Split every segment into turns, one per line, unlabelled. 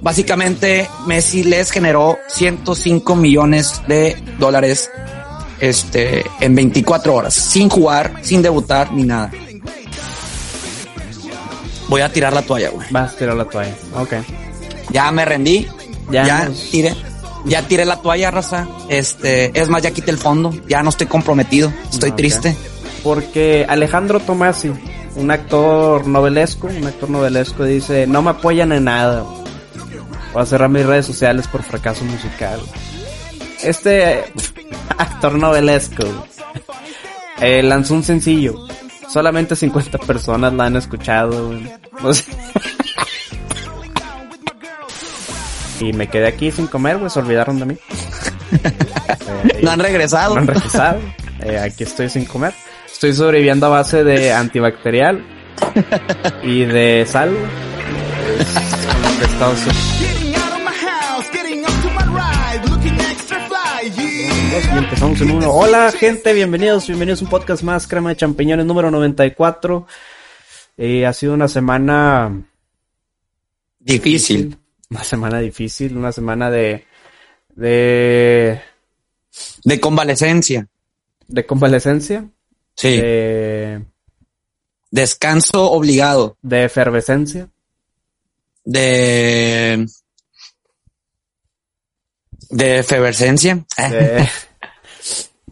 Básicamente, Messi les generó 105 millones de dólares este, en 24 horas, sin jugar, sin debutar ni nada. Voy a tirar la toalla, güey.
Vas a tirar la toalla. Ok.
Ya me rendí. Ya, tiré. Ya tiré la toalla, raza. Este, es más, ya quité el fondo. Ya no estoy comprometido. Estoy triste.
Porque Alejandro Tomasi un actor novelesco, un actor novelesco dice, no me apoyan en nada. Voy a cerrar mis redes sociales por fracaso musical. Este actor novelesco eh, lanzó un sencillo. Solamente 50 personas la han escuchado. y me quedé aquí sin comer, pues se olvidaron de mí.
no han regresado.
No han regresado. Eh, aquí estoy sin comer. Estoy sobreviviendo a base de antibacterial y de sal. Y empezamos en uno. Hola gente, bienvenidos, bienvenidos a un podcast más, Crema de Champiñones número 94. Eh, ha sido una semana
difícil.
Una semana difícil, una semana de... De...
De convalecencia.
De convalecencia.
Sí. Descanso obligado.
De efervescencia.
De. De efervescencia.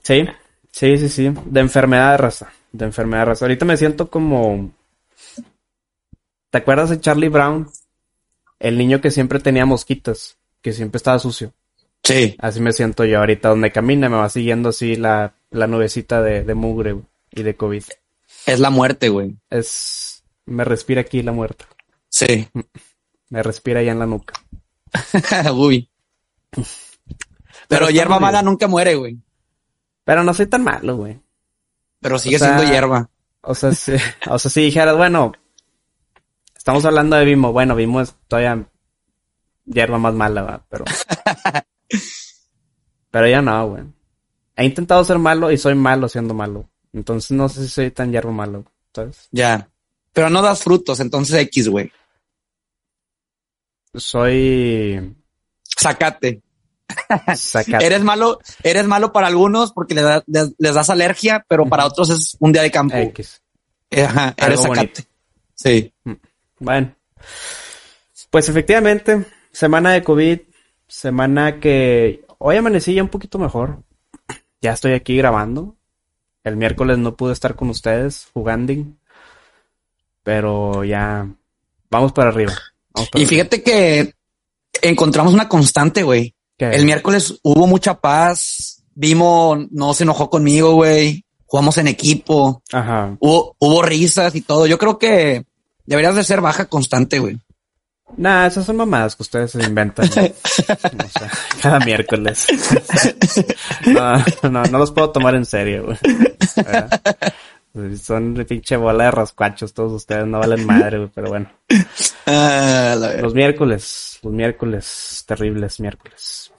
Sí, sí, sí, sí. De enfermedad de raza. De enfermedad de raza. Ahorita me siento como. ¿Te acuerdas de Charlie Brown? El niño que siempre tenía mosquitas, que siempre estaba sucio.
Sí.
Así me siento yo ahorita. Donde camina me va siguiendo así la, la nubecita de, de mugre y de COVID.
Es la muerte, güey.
Es. Me respira aquí la muerte.
Sí.
Me respira allá en la nuca.
Uy. Pero, hierba mala nunca muere, güey.
Pero no soy tan malo, güey.
Pero sigue siendo hierba.
O sea, si, o sea, si dijeras, bueno, estamos hablando de Vimo. Bueno, Vimo es todavía hierba más mala, ¿va? pero. pero ya no, güey. He intentado ser malo y soy malo siendo malo. Entonces no sé si soy tan hierro malo, ¿sabes?
Ya. Pero no das frutos, entonces X, güey.
Soy.
Sacate. Sacate. eres malo, eres malo para algunos porque les, les, das alergia, pero para otros es un día de campo.
X.
Ajá, eres sacate. Sí. Mm.
Bueno. Pues efectivamente, semana de COVID, semana que hoy amanecí ya un poquito mejor. Ya estoy aquí grabando. El miércoles no pude estar con ustedes jugando. Pero ya vamos para arriba.
y fíjate que encontramos una constante, güey. El miércoles hubo mucha paz. Vimos, no se enojó conmigo, güey. Jugamos en equipo.
Ajá.
Hubo, hubo risas y todo. Yo creo que deberías de ser baja constante, güey.
Nah, esas son mamadas que ustedes se inventan. cada miércoles. no, no, no los puedo tomar en serio, güey. Son de pinche bola de rascuachos todos ustedes, no valen madre, güey, pero bueno.
Ah,
los miércoles, los miércoles, terribles miércoles.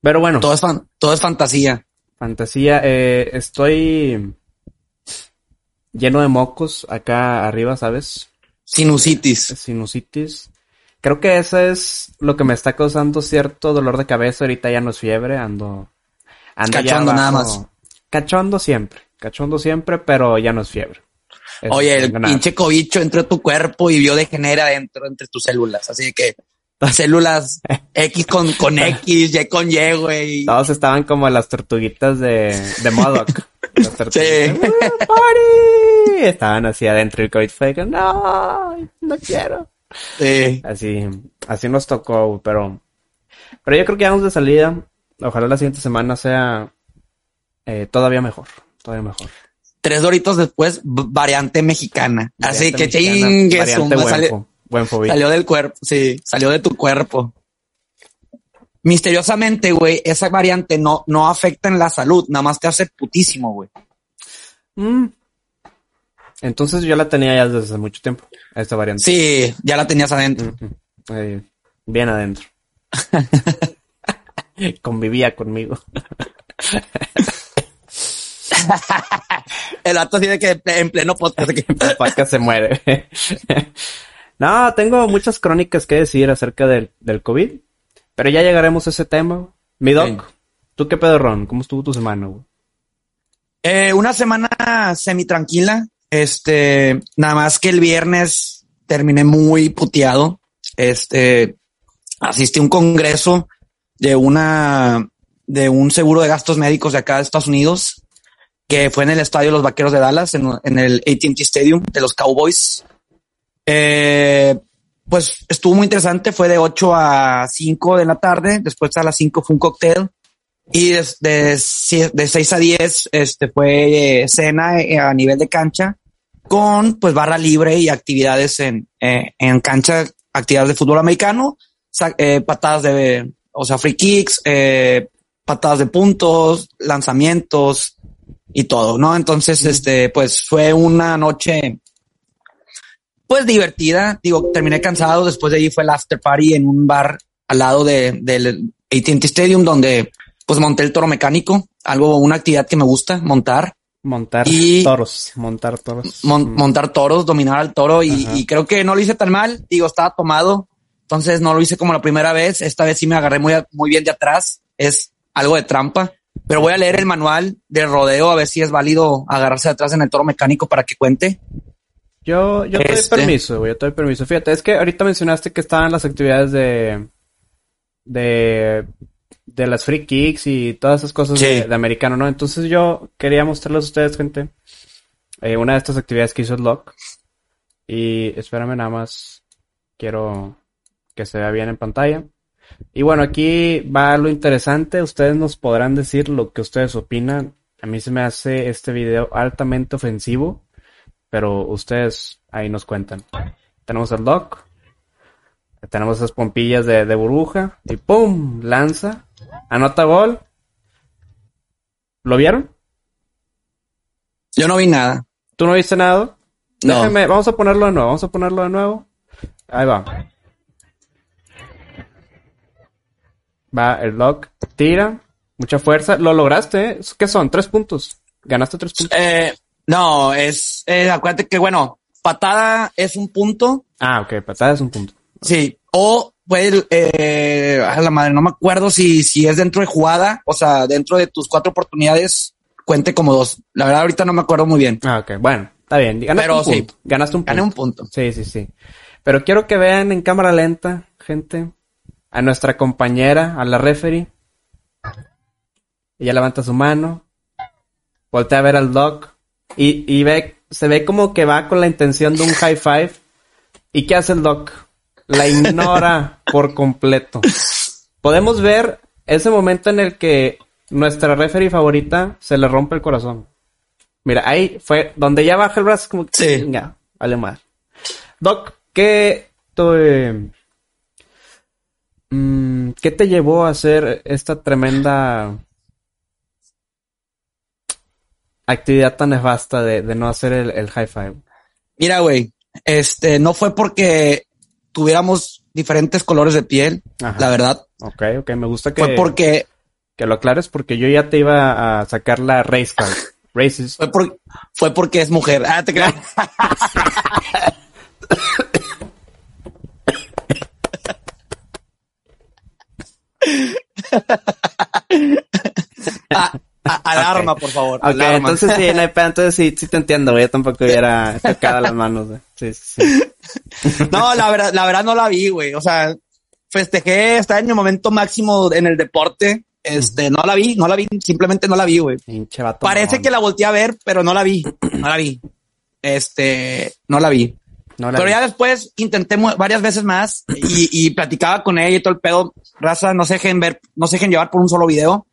Pero bueno.
Todo es, fan, todo es fantasía.
Fantasía, eh, estoy lleno de mocos acá arriba, ¿sabes?
Sinusitis.
Sinusitis. Creo que eso es lo que me está causando cierto dolor de cabeza. Ahorita ya no es fiebre, ando.
ando cachondo nada más.
Cachondo siempre. Cachondo siempre, pero ya no es fiebre.
Oye, el pinche cobicho entró a tu cuerpo y biodegenera dentro entre tus células. Así que células X con, con X, Y con Y, güey.
Todos estaban como las tortuguitas de, de Modoc.
sí.
Estaban así adentro y el COVID fue no, no quiero.
Sí.
Así, así nos tocó, pero, pero yo creo que vamos de salida. Ojalá la siguiente semana sea eh, todavía mejor, todavía mejor.
Tres doritos después, variante mexicana. así que chingue
variante Buen fobia.
Salió del cuerpo, sí, salió de tu cuerpo. Misteriosamente, güey, esa variante no, no afecta en la salud, nada más te hace putísimo, güey.
Mm. Entonces yo la tenía ya desde hace mucho tiempo, esta variante.
Sí, ya la tenías adentro.
Eh, bien adentro. Convivía conmigo.
El vato tiene que en pleno podcast. que-
se muere. no, tengo muchas crónicas que decir acerca del, del COVID, pero ya llegaremos a ese tema. Mi doc. ¿tú qué pedo, Ron? ¿Cómo estuvo tu semana, güey?
Eh, una semana semi tranquila. Este, nada más que el viernes terminé muy puteado. Este, asistí a un congreso de una, de un seguro de gastos médicos de acá de Estados Unidos, que fue en el estadio de los Vaqueros de Dallas, en, en el AT&T Stadium de los Cowboys. Eh, pues estuvo muy interesante. Fue de 8 a 5 de la tarde. Después a las 5 fue un cóctel. Y de, de, de 6 a 10 este, fue eh, cena eh, a nivel de cancha con pues barra libre y actividades en, eh, en cancha, actividades de fútbol americano, patadas de, o sea, free kicks, patadas de puntos, lanzamientos y todo, ¿no? Entonces, este, pues fue una noche pues divertida. Digo, terminé cansado. Después de ahí fue el after party en un bar al lado de, del AT&T Stadium donde pues monté el toro mecánico, algo, una actividad que me gusta, montar,
Montar
Y-
toros. Montar toros.
mon-
Mm.
montar toros, dominar al toro y, creo que no lo hice tan mal. Digo, estaba tomado, entonces no lo hice como la primera vez. Esta vez sí me agarré muy, muy bien de atrás. Es algo de trampa, pero voy a leer el manual de rodeo a ver si es válido agarrarse de atrás en el toro mecánico para que cuente.
Yo, yo te doy
Este.
permiso, güey, yo te doy permiso. Fíjate, es que ahorita mencionaste que estaban las actividades de, de, de las free kicks y todas esas cosas
Sí.
de, de americano, ¿no? Entonces yo quería mostrarles a ustedes, gente, eh, una de estas actividades que hizo el Lock. Y espérame nada más, quiero que se vea bien en pantalla. Y bueno, aquí va lo interesante. Ustedes nos podrán decir lo que ustedes opinan. A mí se me hace este video altamente ofensivo, pero ustedes ahí nos cuentan. Tenemos el doc, tenemos esas pompillas de, de burbuja y ¡pum! Lanza, anota gol. ¿Lo vieron?
Yo no vi nada.
¿Tú no viste nada?
No.
Déjame, vamos a ponerlo de nuevo, vamos a ponerlo de nuevo. Ahí va. Va el lock, tira, mucha fuerza. Lo lograste, ¿eh? ¿Qué son? Tres puntos. Ganaste tres puntos.
Eh, no, es, eh, acuérdate que bueno, patada es un punto,
Ah, ok, patada es un punto.
sí, o puede, eh, a la madre, no me acuerdo si, si es dentro de jugada, o sea, dentro de tus cuatro oportunidades, cuente como dos. La verdad, ahorita no me acuerdo muy bien.
Ah, ok, bueno, está bien. Ganaste
Pero
un
sí.
punto. Ganaste un punto.
Gané un punto.
Sí, sí, sí. Pero quiero que vean en cámara lenta, gente, a nuestra compañera, a la referee. Ella levanta su mano, voltea a ver al doc y, y ve, se ve como que va con la intención de un high five. ¿Y qué hace el doc? La ignora por completo. Podemos ver ese momento en el que nuestra referee favorita se le rompe el corazón. Mira, ahí fue donde ya baja el brazo como que
Sí.
"Chinga, vale más. Doc, ¿qué te, mm, ¿qué te llevó a hacer esta tremenda actividad tan nefasta de, de no hacer el, el high five?
Mira, güey, este, no fue porque tuviéramos diferentes colores de piel,
Ajá.
la verdad.
Ok, ok, me gusta que,
Fue porque,
que lo aclares porque yo ya te iba a sacar la race card. Racist.
fue por, fue porque es mujer. Ah, te creas. Ah, a- alarma, por favor.
Ok,
alarma.
entonces sí, no hay pedo, entonces sí, sí te entiendo, güey. Yo tampoco hubiera tocado las manos, güey. Sí, sí, sí.
No, la verdad, la verdad no la vi, güey. O sea, festejé, estaba en mi momento máximo en el deporte. Este, no la vi, no la vi, simplemente no la vi, güey. Parece que la volteé a ver, pero no la vi, no la vi. Este, no la vi.
No la
Pero
vi.
ya después intenté varias veces más y, y platicaba con ella y todo el pedo. Raza, no se dejen ver, no se dejen llevar por un solo video.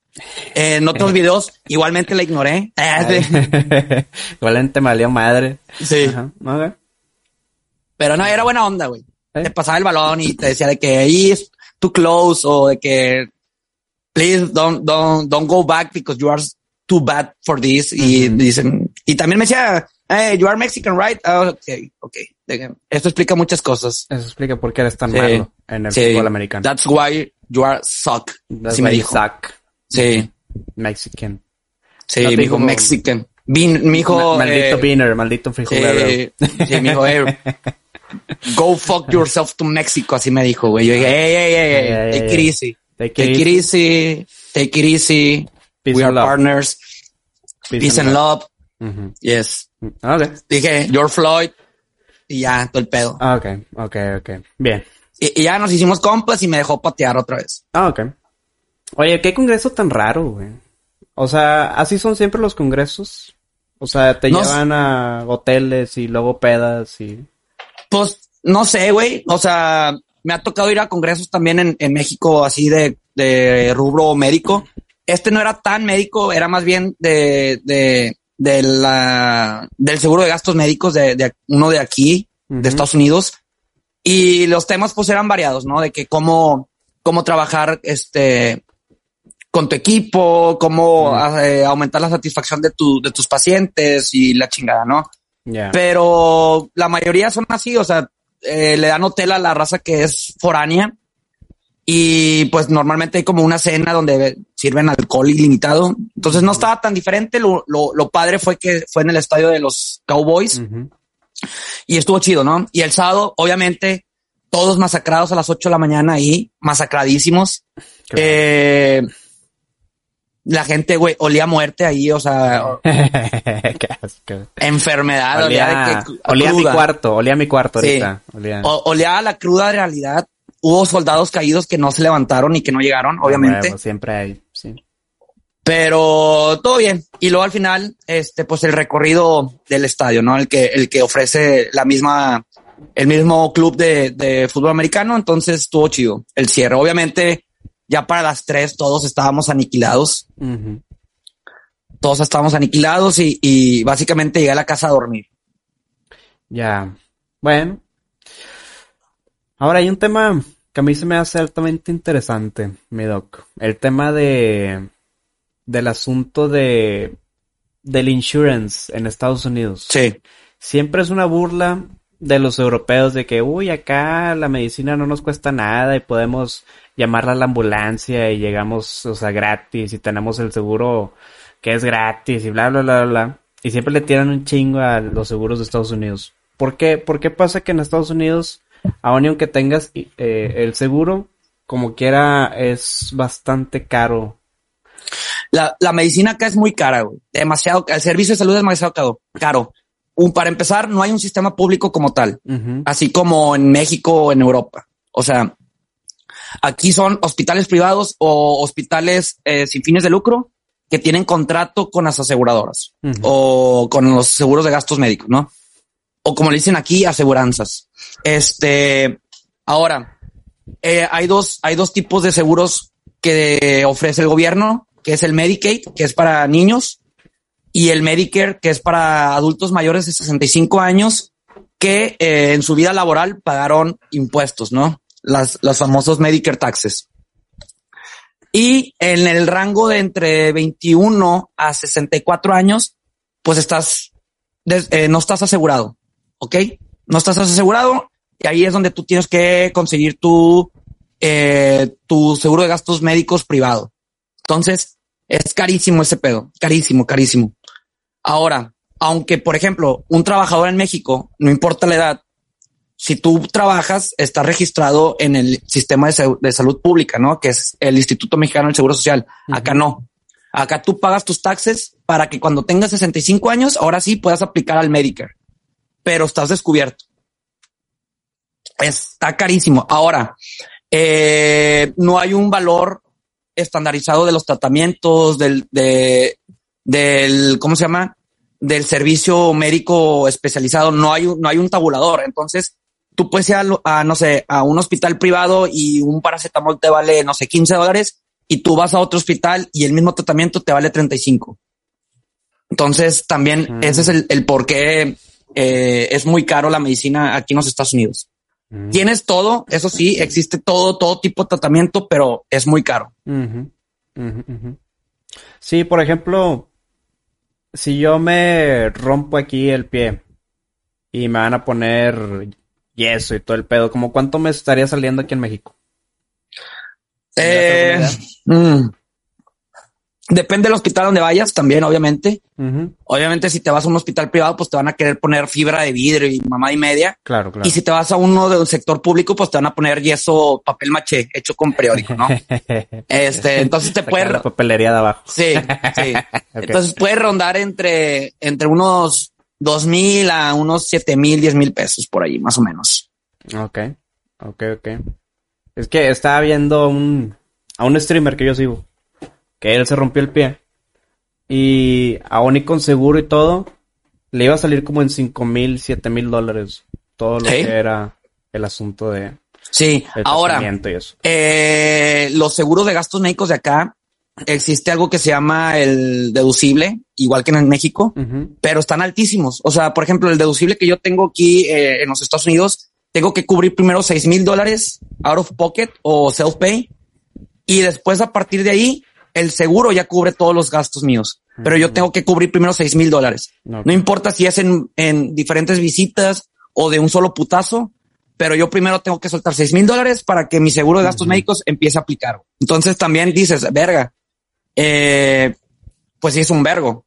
Eh, en otros videos igualmente la ignoré. Sí.
Igualmente me valió madre.
Sí.
Ajá. Ok.
Pero no, era buena onda, güey.
¿Eh?
te pasaba el balón y te decía de que ahí es too close o de que please don't, don't, don't go back because you are too bad for this. Y dicen, y también me decía, hey, you are Mexican, right? Ah, okay, okay. Esto explica muchas cosas.
Eso explica por qué eres tan
Sí.
malo en el
Sí.
fútbol americano.
That's why you are suck.
That's
me
why you
dijo.
suck,
Sí,
Mexican.
sí,
No
dijo
dijo-
Mexican.
Ma- maldito
eh,
beaner, maldito frijolero.
Sí, sí, me dijo, eh, go fuck yourself to Mexico, así me dijo, güey. Yo dije, hey, hey, hey, hey,
Ey, ey,
take it easy.
Take
it easy. Take it easy.
Peace
We are
love.
partners. Peace, and love. Yes.
Ah, Ok.
Dije, you're Floyd. Y ya, todo el pedo.
Ah, ok, ok, ok. Bien.
Y, y ya nos hicimos compas y me dejó patear otra vez.
Ah, ok. Oye, qué congreso tan raro, güey. O sea, así son siempre los congresos. O sea, te
No
llevan a hoteles y luego pedas y...
Pues, no sé, güey. O sea, me ha tocado ir a congresos también en, en México, así de, de rubro médico. Este no era tan médico, era más bien de, de, de la, del seguro de gastos médicos de, de uno de aquí, de Estados Unidos. Y los temas pues eran variados, ¿no? De que cómo, cómo trabajar, este, con tu equipo, cómo
Mm.
eh, aumentar la satisfacción de tu, de tus pacientes y la chingada, ¿no? Pero la mayoría son así, o sea, eh, le dan hotel a la raza que es foránea y pues normalmente hay como una cena donde sirven alcohol ilimitado, entonces no estaba tan diferente, lo, lo, lo padre fue que fue en el estadio de los Cowboys
Ujú.
y estuvo chido, ¿no? Y el sábado, obviamente, todos masacrados a las 8 de la mañana ahí, masacradísimos. Eh, la gente, güey, olía a muerte ahí, o sea,
Qué asco.
enfermedad, olía,
Olía,
de que,
olía a mi cuarto, olía a mi cuarto
Sí.
ahorita. Olía.
O- olía a la cruda realidad. Hubo soldados caídos que no se levantaron y que no llegaron, obviamente,
siempre hay, sí.
pero todo bien. Y luego al final, este, pues el recorrido del estadio, ¿no? El que, el que ofrece la misma, el mismo club de, de fútbol americano. Entonces estuvo chido el cierre. Obviamente, ya para las tres todos estábamos aniquilados. Todos estábamos aniquilados y, y básicamente llegué a la casa a dormir.
Ya. Bueno. Ahora hay un tema que a mí se me hace altamente interesante, mi doc. El tema de del asunto de del insurance en Estados Unidos.
Sí.
Siempre es una burla de los europeos de que, uy, acá la medicina no nos cuesta nada y podemos llamarla a la ambulancia y llegamos, o sea, gratis y tenemos el seguro que es gratis y bla, bla, bla, bla. Y siempre le tiran un chingo a los seguros de Estados Unidos. ¿Por qué? ¿Por qué pasa que en Estados Unidos, aun y aunque tengas eh, el seguro, como quiera, es bastante caro?
La, la medicina acá es muy cara, güey. Demasiado, el servicio de salud es demasiado caro. Un, para empezar, no hay un sistema público como tal, así como en México o en Europa. O sea, aquí son hospitales privados o hospitales eh, sin fines de lucro que tienen contrato con las aseguradoras o con los seguros de gastos médicos, ¿no? O como le dicen aquí, aseguranzas. Este, ahora, eh, hay dos, hay dos tipos de seguros que ofrece el gobierno, que es el Medicaid, que es para niños, y el Medicare, que es para adultos mayores de 65 años que eh, en su vida laboral pagaron impuestos, ¿no? Las, los famosos Medicare taxes. Y en el rango de entre 21 a 64 años, pues estás, eh, no estás asegurado, ¿ok? No estás asegurado y ahí es donde tú tienes que conseguir tu, eh, tu seguro de gastos médicos privado. Entonces, es carísimo ese pedo, carísimo, carísimo. Ahora, aunque, por ejemplo, un trabajador en México, no importa la edad, si tú trabajas, estás registrado en el sistema de, sal- de salud pública, ¿no? Que es el Instituto Mexicano del Seguro Social. Acá no. Acá tú pagas tus taxes para que cuando tengas 65 años, ahora sí puedas aplicar al Medicare, pero estás descubierto. Está carísimo. Ahora, eh, no hay un valor estandarizado de los tratamientos, del, de, del, ¿cómo se llama? Del servicio médico especializado. No hay, un- no hay un tabulador. Entonces, tú puedes ir a, no sé, a un hospital privado y un paracetamol te vale, no sé, 15 dólares y tú vas a otro hospital y el mismo tratamiento te vale 35. Entonces, también
Mm.
ese es el, el por qué eh, es muy caro la medicina aquí en los Estados Unidos.
Mm.
Tienes todo, eso sí, existe todo, todo tipo de tratamiento, pero es muy caro.
Sí, por ejemplo, si yo me rompo aquí el pie y me van a poner yeso y todo el pedo, ¿como cuánto me estaría saliendo aquí en México?
Eh,
¿Tienes alguna
mm, depende del hospital donde vayas también, obviamente. Obviamente, si te vas a un hospital privado, pues te van a querer poner fibra de vidrio y mamá y media.
Claro, claro.
Y si te vas a uno de un sector público, pues te van a poner yeso, papel maché, hecho con periódico, ¿no? Este, entonces te puede,
la papelería de abajo.
sí, sí. Entonces puede rondar entre, entre unos dos mil a unos siete mil, diez mil pesos por ahí, más o menos.
Ok, ok, ok. Es que estaba viendo un, a un streamer que yo sigo, que él se rompió el pie y aún y con seguro y todo, le iba a salir como en cinco mil, siete mil dólares todo lo
¿Sí?
que era el asunto de
Sí, ahora,
y eso.
eh, los seguros de gastos médicos de acá, existe algo que se llama el deducible, igual que en México, pero están altísimos. O sea, por ejemplo, el deducible que yo tengo aquí eh, en los Estados Unidos, tengo que cubrir primero seis mil dólares out of pocket o self pay y después a partir de ahí el seguro ya cubre todos los gastos míos. Pero yo tengo que cubrir primero seis mil dólares. No importa si es en, en diferentes visitas o de un solo putazo, pero yo primero tengo que soltar seis mil dólares para que mi seguro de gastos médicos empiece a aplicar. Entonces también dices, verga, eh, pues sí es un vergo.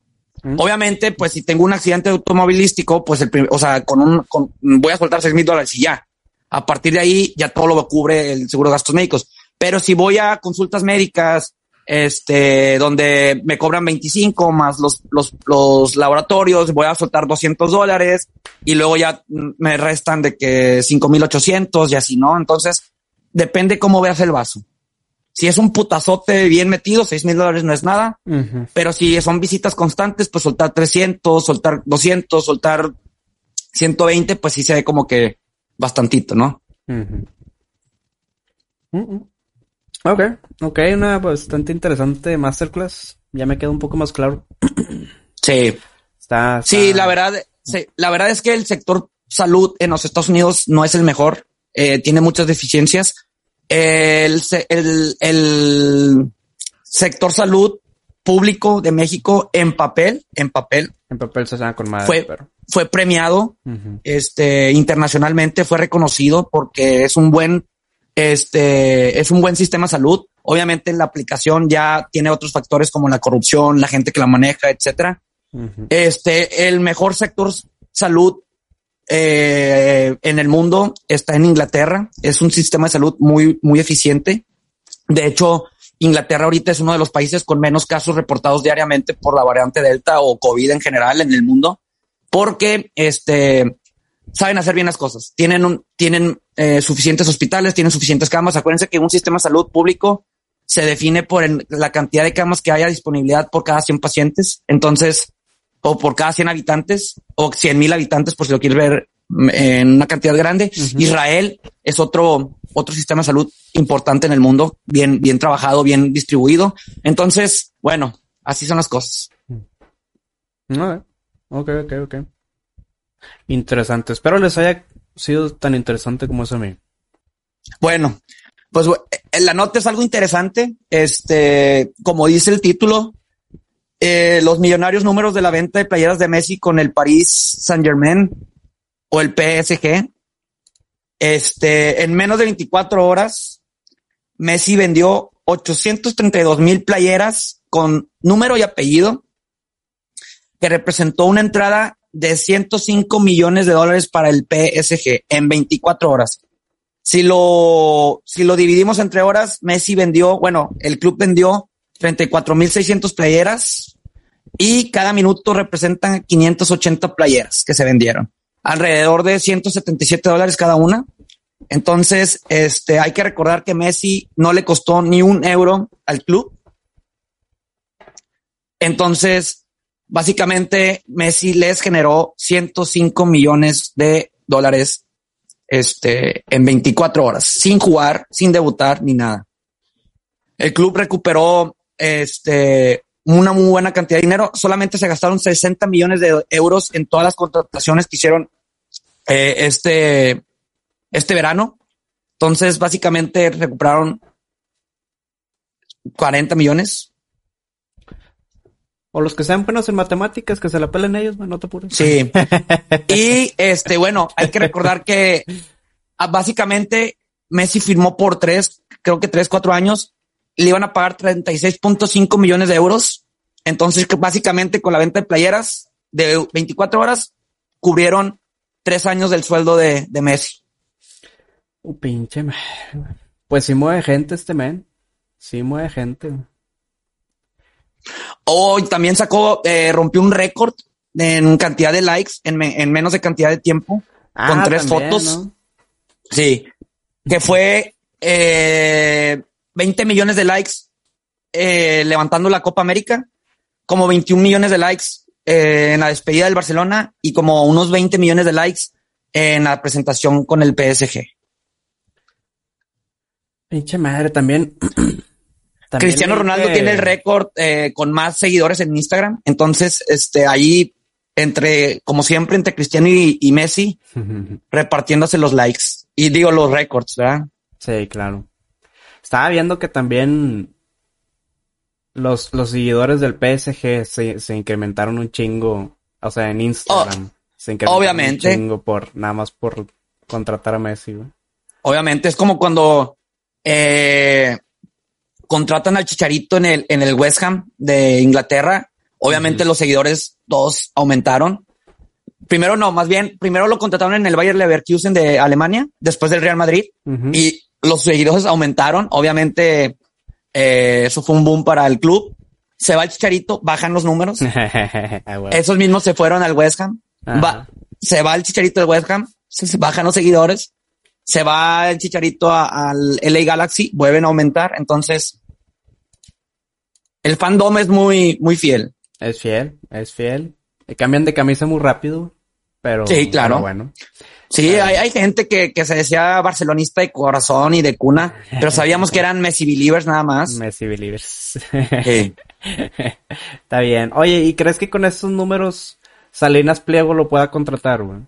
Obviamente, pues si tengo un accidente automovilístico, pues el o sea, con un, con- voy a soltar seis mil dólares y ya. A partir de ahí ya todo lo cubre el seguro de gastos médicos. Pero si voy a consultas médicas, este, donde me cobran 25 más los, los, los laboratorios, voy a soltar 200 dólares y luego ya me restan de que 5800 y así, ¿no? Entonces, depende cómo veas el vaso. Si es un putazote bien metido, seis mil dólares no es nada. Pero si son visitas constantes, pues soltar 300, soltar 200, soltar 120, pues sí se ve como que bastantito, ¿no?
Ok, ok, una bastante interesante masterclass. Ya me queda un poco más claro.
Sí.
Está,
Sí,
está-
la verdad, sí, la verdad es que el sector salud en los Estados Unidos no es el mejor. Eh, tiene muchas deficiencias. El, el, el sector salud público de México en papel, en papel,
En papel se con madre,
Fue-
pero.
fue premiado este, internacionalmente fue reconocido porque es un buen, este, es un buen sistema de salud. Obviamente la aplicación ya tiene otros factores como la corrupción, la gente que la maneja, etcétera. Este, el mejor sector salud eh, en el mundo está en Inglaterra. Es un sistema de salud muy, muy eficiente. De hecho, Inglaterra ahorita es uno de los países con menos casos reportados diariamente por la variante Delta o COVID en general en el mundo, porque este saben hacer bien las cosas. Tienen un, tienen eh, suficientes hospitales, tienen suficientes camas. Acuérdense que un sistema de salud público se define por el- la cantidad de camas que haya disponibilidad por cada 100 pacientes. Entonces, o por cada 100 habitantes o 100 mil habitantes, por si lo quieres ver mm, en una cantidad grande. Israel es otro, otro sistema de salud importante en el mundo, bien, bien trabajado, bien distribuido. Entonces, bueno, así son las cosas.
Ok, ok, ok, ok. Interesante. Espero les haya sido tan interesante como es a mí.
Bueno, pues la nota es algo interesante. Este, como dice el título, eh, los millonarios números de la venta de playeras de Messi con el Paris Saint Germain o el PSG. Este, en menos de 24 horas, Messi vendió 832 mil playeras con número y apellido, que representó una entrada de 105 millones de dólares para el PSG en 24 horas. Si lo, si lo dividimos entre horas, Messi vendió, bueno, el club vendió 34.600 playeras y cada minuto representan 580 playeras que se vendieron. Alrededor de 177 dólares cada una. Entonces, este, hay que recordar que Messi no le costó ni un euro al club. Entonces, básicamente, Messi les generó 105 millones de dólares este, en 24 horas, sin jugar, sin debutar ni nada. El club recuperó este, una muy buena cantidad de dinero. Solamente se gastaron 60 millones de euros en todas las contrataciones que hicieron eh, este, este verano. Entonces, básicamente recuperaron 40 millones.
O los que sean buenos en matemáticas, que se la pelen ellos, no te apures.
Sí. y este, bueno, hay que recordar que ah, básicamente Messi firmó por tres, creo que tres, cuatro años, y le iban a pagar 36.5 millones de euros. Entonces, que básicamente con la venta de playeras de 24 horas, cubrieron tres años del sueldo de, de Messi.
Uh, pinche Pues sí mueve gente este men. Sí mueve gente.
Oh, también sacó, eh, rompió un récord en cantidad de likes en, en, menos de cantidad de tiempo. Ah, con tres fotos. Sí. Que fue eh, 20 millones de likes eh, levantando la Copa América, como 21 millones de likes eh, en la despedida del Barcelona y como unos 20 millones de likes en la presentación con el PSG.
Pinche madre, también.
Cristiano Ronaldo tiene el récord eh, con más seguidores en Instagram. Entonces, este, ahí, entre, como siempre, entre Cristiano y, Messi, repartiéndose los likes. Y digo los récords, ¿verdad?
Sí, claro. Estaba viendo que también los, los seguidores del PSG se, se incrementaron un chingo. O sea, en Instagram.
Oh, se incrementaron obviamente.
un chingo por, nada más por contratar a Messi,
Obviamente, es como cuando eh, contratan al Chicharito en el, en el West Ham de Inglaterra. Obviamente los seguidores todos aumentaron. Primero no, más bien, primero lo contrataron en el Bayer Leverkusen de Alemania, después del Real Madrid, y los seguidores aumentaron. Obviamente, eh, eso fue un boom para el club. Se va el Chicharito, bajan los números. Ah, Esos mismos se fueron al West Ham. se va el Chicharito del West Ham, se bajan los seguidores se va el chicharito al LA Galaxy, vuelven a aumentar. Entonces, el fandom es muy, muy fiel.
Es fiel, es fiel. cambian de camisa muy rápido, pero.
Sí, claro.
bueno.
Sí, hay, hay, gente que, que, se decía barcelonista de corazón y de cuna, pero sabíamos que eran Messi believers nada más.
Messi believers. Sí. Está bien. Oye, ¿y crees que con estos números Salinas Pliego lo pueda contratar, güey?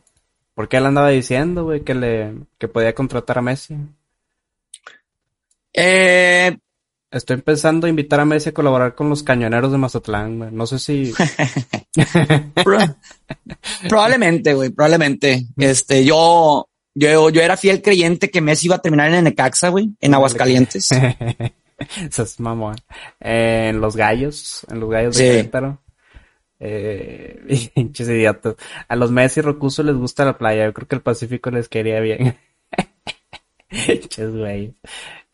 Porque él andaba diciendo, güey, que le que podía contratar a Messi.
Eh,
Estoy pensando invitar a Messi a colaborar con los cañoneros de Mazatlán, güey. No sé si.
probablemente, güey, probablemente. Este, yo, yo, yo era fiel creyente que Messi iba a terminar en Necaxa, güey, en Aguascalientes.
Eso es mamón. en los gallos, en los gallos de Querétaro. Eh, pinches idiotas. A los Messi Rocuso les gusta la playa. Yo creo que el Pacífico les quería bien. Pinches güey.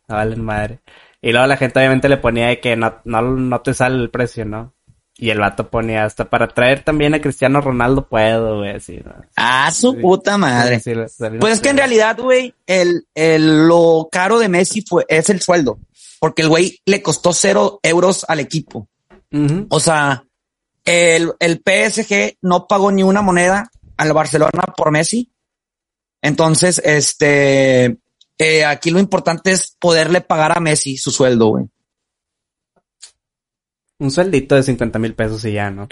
No valen madre. Y luego la gente obviamente le ponía de que no, no, no te sale el precio, ¿no? Y el vato ponía hasta para traer también a Cristiano Ronaldo puedo, güey, así, ¿no?
Ah, su puta madre. pues es que en realidad, güey, el, el, lo caro de Messi fue, es el sueldo. Porque el güey le costó cero euros al equipo. O sea, el, el PSG no pagó ni una moneda al Barcelona por Messi. Entonces, este, eh, aquí lo importante es poderle pagar a Messi su sueldo, güey.
Un sueldito de 50 mil pesos y ya, ¿no?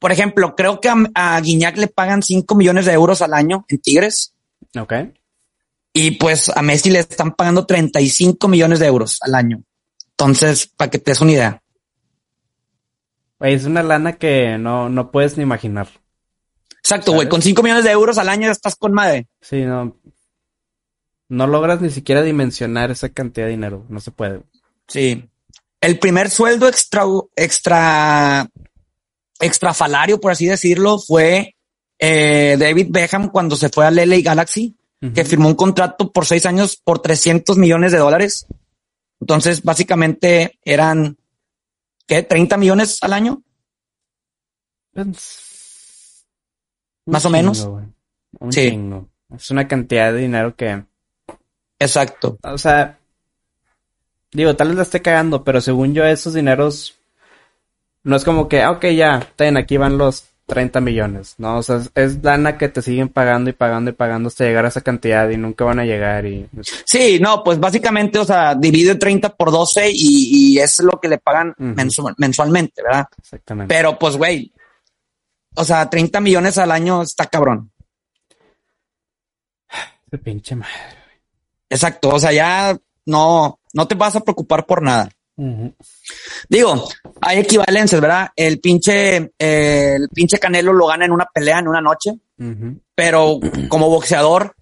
Por ejemplo, creo que a, a Guiñac le pagan 5 millones de euros al año en Tigres.
Ok.
Y pues a Messi le están pagando 35 millones de euros al año. Entonces, para que te des una idea.
Es una lana que no, no puedes ni imaginar.
Exacto, güey. Con 5 millones de euros al año ya estás con madre.
Sí, no. No logras ni siquiera dimensionar esa cantidad de dinero. No se puede.
Sí. El primer sueldo extra, extra, extrafalario, por así decirlo, fue eh, David Beckham cuando se fue al LA Galaxy, que firmó un contrato por seis años por 300 millones de dólares. Entonces, básicamente eran ¿qué? ¿30 millones al año? Más o menos.
sí. Es una cantidad de dinero que.
Exacto.
O sea, digo, tal vez la esté cagando, pero según yo, esos dineros no es como que, ah, ok, ya, ten, aquí van los 30 millones, ¿no? O sea, es lana que te siguen pagando y pagando y pagando hasta llegar a esa cantidad y nunca van a llegar y...
Sí, no, pues básicamente, o sea, divide 30 por 12 y, y es lo que le pagan mensualmente, ¿verdad?
Exactamente.
Pero pues, güey, o sea, 30 millones al año está cabrón.
De pinche madre.
Exacto, o sea, ya no, no te vas a preocupar por nada. Digo, hay equivalencias, ¿verdad? El pinche, eh, el pinche Canelo lo gana en una pelea en una noche, pero como boxeador,